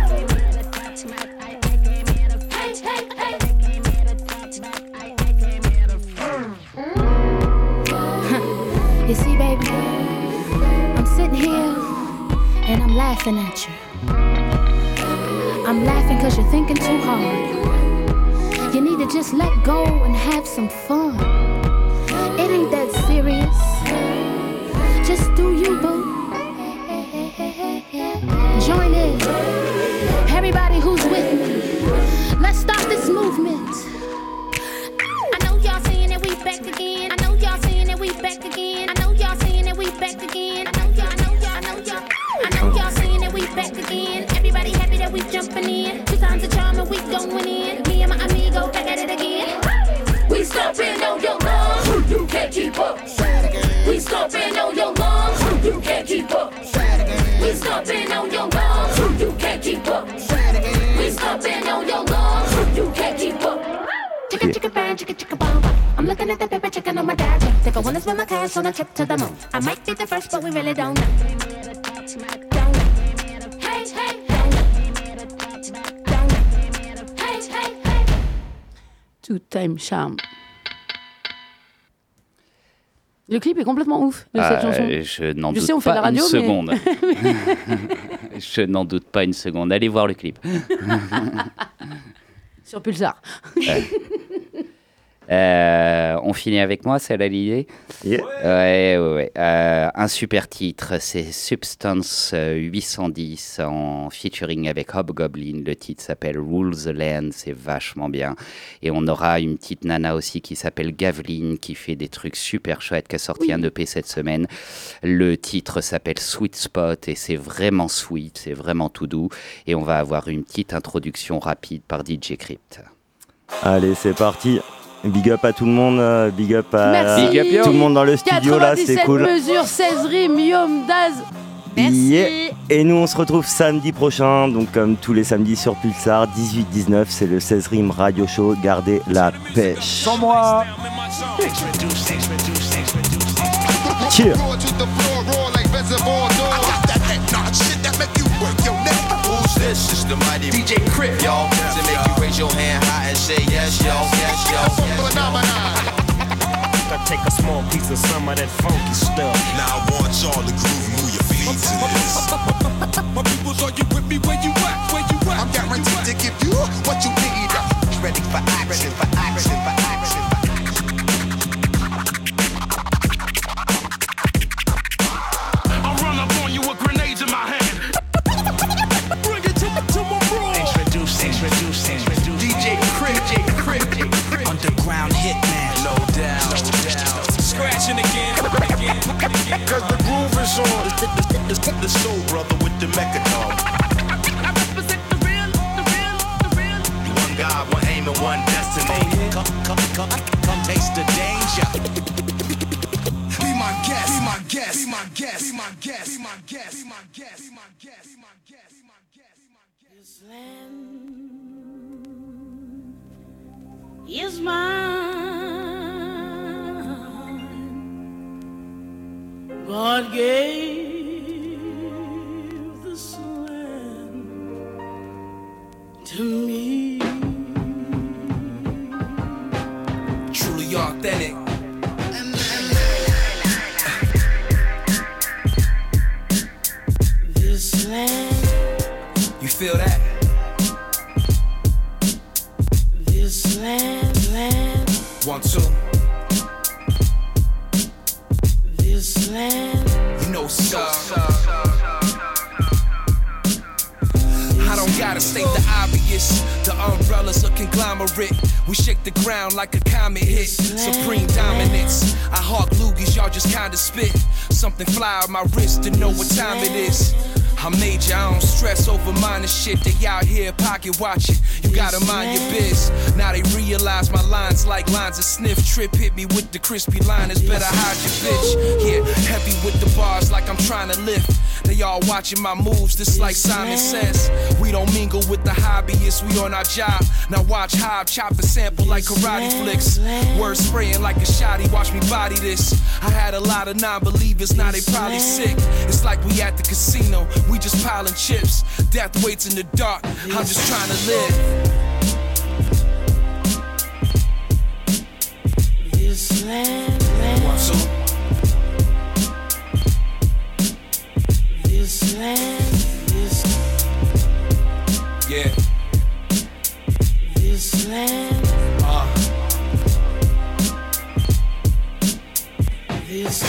You see, baby, I'm sitting here and I'm laughing at you. I'm laughing because you're thinking too hard. You need to just let go and have some fun. Everybody who's with me, let's start this movement. I know y'all saying that we back again. I know y'all saying that we back again. I know y'all saying that we back again. I know y'all, I know y'all, I know y'all. I know y'all saying that we back again. Everybody happy that we jumping in. Two times a charm and we going in. Me and my amigo back at it again. We stomping on your lungs. You can't keep up. We stomping on your lungs. You can't keep up. We stomping on your lungs. Looking at the paper, checking on my dad. Think I wanna spend my cash on a trip to the moon. I might be the first, but we really don't know. Two Time Charm. Le clip est complètement ouf de cette Ah, chanson. je n'en doute sais, on fait pas de la radio, une mais- seconde. je n'en doute pas une seconde. Allez voir le clip. Sur Pulsar. Ouais. Euh, on finit avec moi, c'est là l'idée Ouais, ouais, ouais. Euh, un super titre, c'est Substance euh, 810 en featuring avec Hobgoblin. Le titre s'appelle Rule the Land, c'est vachement bien. Et on aura une petite nana aussi qui s'appelle Gaveline qui fait des trucs super chouettes, qui a sorti un EP cette semaine. Le titre s'appelle Sweet Spot et c'est vraiment sweet, c'est vraiment tout doux. Et on va avoir une petite introduction rapide par DJ Crypt. Allez, c'est parti. Big up à tout le monde, euh, big up à Merci. Big up, yo. tout le monde dans le studio là, c'est 97 cool. mesures, 16 rimes, Yom Daz. Yeah. Et nous on se retrouve samedi prochain, donc comme tous les samedis sur Pulsar, 18-19, c'est le 16 rimes radio show, gardez la pêche. Sans moi. Cheers. This? It's the mighty DJ Crip, yo. To make you raise your hand high and say yes, yo, yes, yo. I take a small piece of some of that funky stuff. Now I want y'all to groove, move your feet to this. My peoples, are you with me? Where you at? Where you at? I'm guaranteed to give you what you need. Ready for action, for action. Cause the groove is on. The, the, the, the soul brother with the mechatone. One God, one aim, and one destiny. Oh, come, come, come, come, taste the danger. Be my guest, be my guest, be my guest, be my guest, be my guest, be my guest, be my guest, be my guest, be my guest. This land is mine. God gave this land to me. Truly authentic. This land, You feel that? this land, land, One, two. This land. You know, sir. I don't gotta state the obvious. The umbrellas a conglomerate. We shake the ground like a comet hit. Supreme dominance. I hawk loogies, y'all just kinda spit. Something fly on my wrist to know what time it is. I'm major, I don't stress over minor shit. They out here pocket watching. You gotta mind your biz. Now they realize my lines like lines of sniff. Trip hit me with the crispy liners. Better hide your bitch. Yeah, heavy with the bars like I'm trying to lift. They all watching my moves, just like Simon says. We don't mingle with the hobbyists, we on our job. Now watch how I chop a sample like karate flicks. Words spraying like a shotty, watch me body this. I had a lot of non believers, now they probably sick. It's like we at the casino, we just piling chips. Death waits in the dark, I'm just trying to live. This land, two. this land, this, Yeah. this land, Uh. this.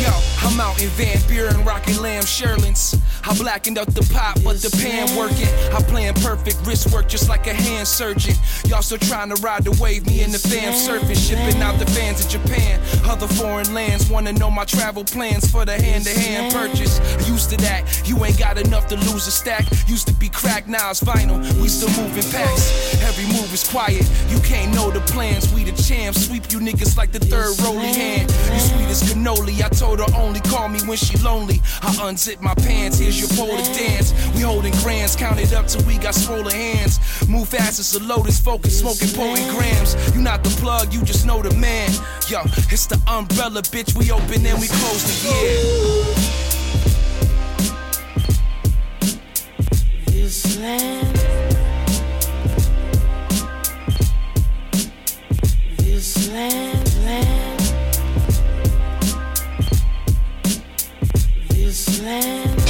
Yo, I'm out in Van Buren rocking lamb Sherlins. I blackened up the pot, but the pan working. I playing perfect wrist work just like a hand surgeon. Y'all still trying to ride the wave, me and the fam surfing, shipping out the fans in Japan. Other foreign lands wanna know my travel plans for the hand to hand purchase. Used to that, you ain't got enough to lose a stack. Used to be crack, now it's vinyl. We still moving packs. Every move is quiet, you can't know the plans. We the champs, sweep you niggas like the third rolling hand. You sweet as cannoli, I told her only call me when she lonely. I unzip my pants, here's your pole to dance. We holding grands, counted up till we got swollen hands. Move fast as a lotus, focus, smoking potent grams. You not the plug, you just know the man. Yo, it's the umbrella, bitch. We open and we close the year. This land, this land, land, this land.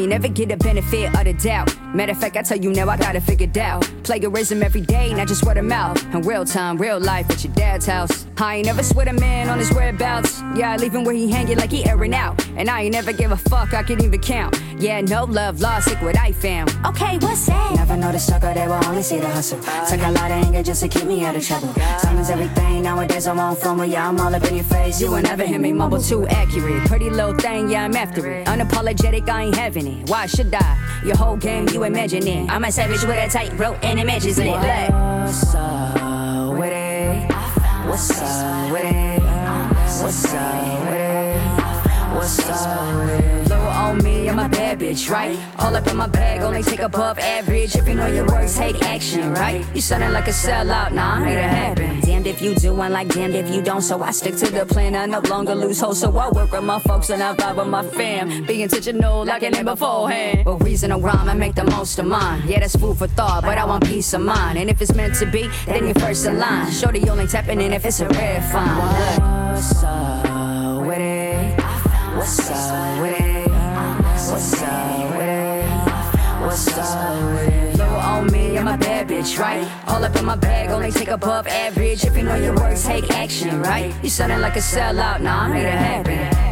ain't never get the benefit of the doubt. Matter of fact, I tell you now, I got it figured out. Plagiarism every day, not just word of mouth. In real time, real life at your dad's house. I ain't never sweat a man on his whereabouts. Yeah, I leave him where he hanging like he airing out. And I ain't never give a fuck, I can even count. Yeah, no love lost, look what I found. Okay, what's that? Never know the sucker, they will only see the hustle. Took a lot of anger just to keep me out of trouble. Silence everything, nowadays I'm on film, yeah, I'm all up in your face. You will never hear me mumble too accurate. Pretty little thing, yeah, I'm after it. Unapologetic, I ain't having it. Why should I? Your whole game, you imagine it. I'm a savage with a tightrope and images in it. Like, what's up with it? What's up with it? What's up with it? What's up with it? On me, I'm a bad bitch, right? All up in my bag, only take above average. If you know your words, take action, right? You sounding like a sellout, nah, I made it happen. Damned if you do, and like damned if you don't. So I stick to the plan, I no longer lose hope. So I work with my folks and I vibe with my fam. Be intentional, like it in beforehand. But reason or rhyme, I make the most of mine. Yeah, that's food for thought, but I want peace of mind. And if it's meant to be, then you're first in line. Shorty only tapping in if it's a red fine. What's up with it? What's up What's up? Little on me, I'm a bad bitch, right? All up in my bag, only take above average. If you know your words, take action, right? You sounding like a sellout, nah, I made it happen.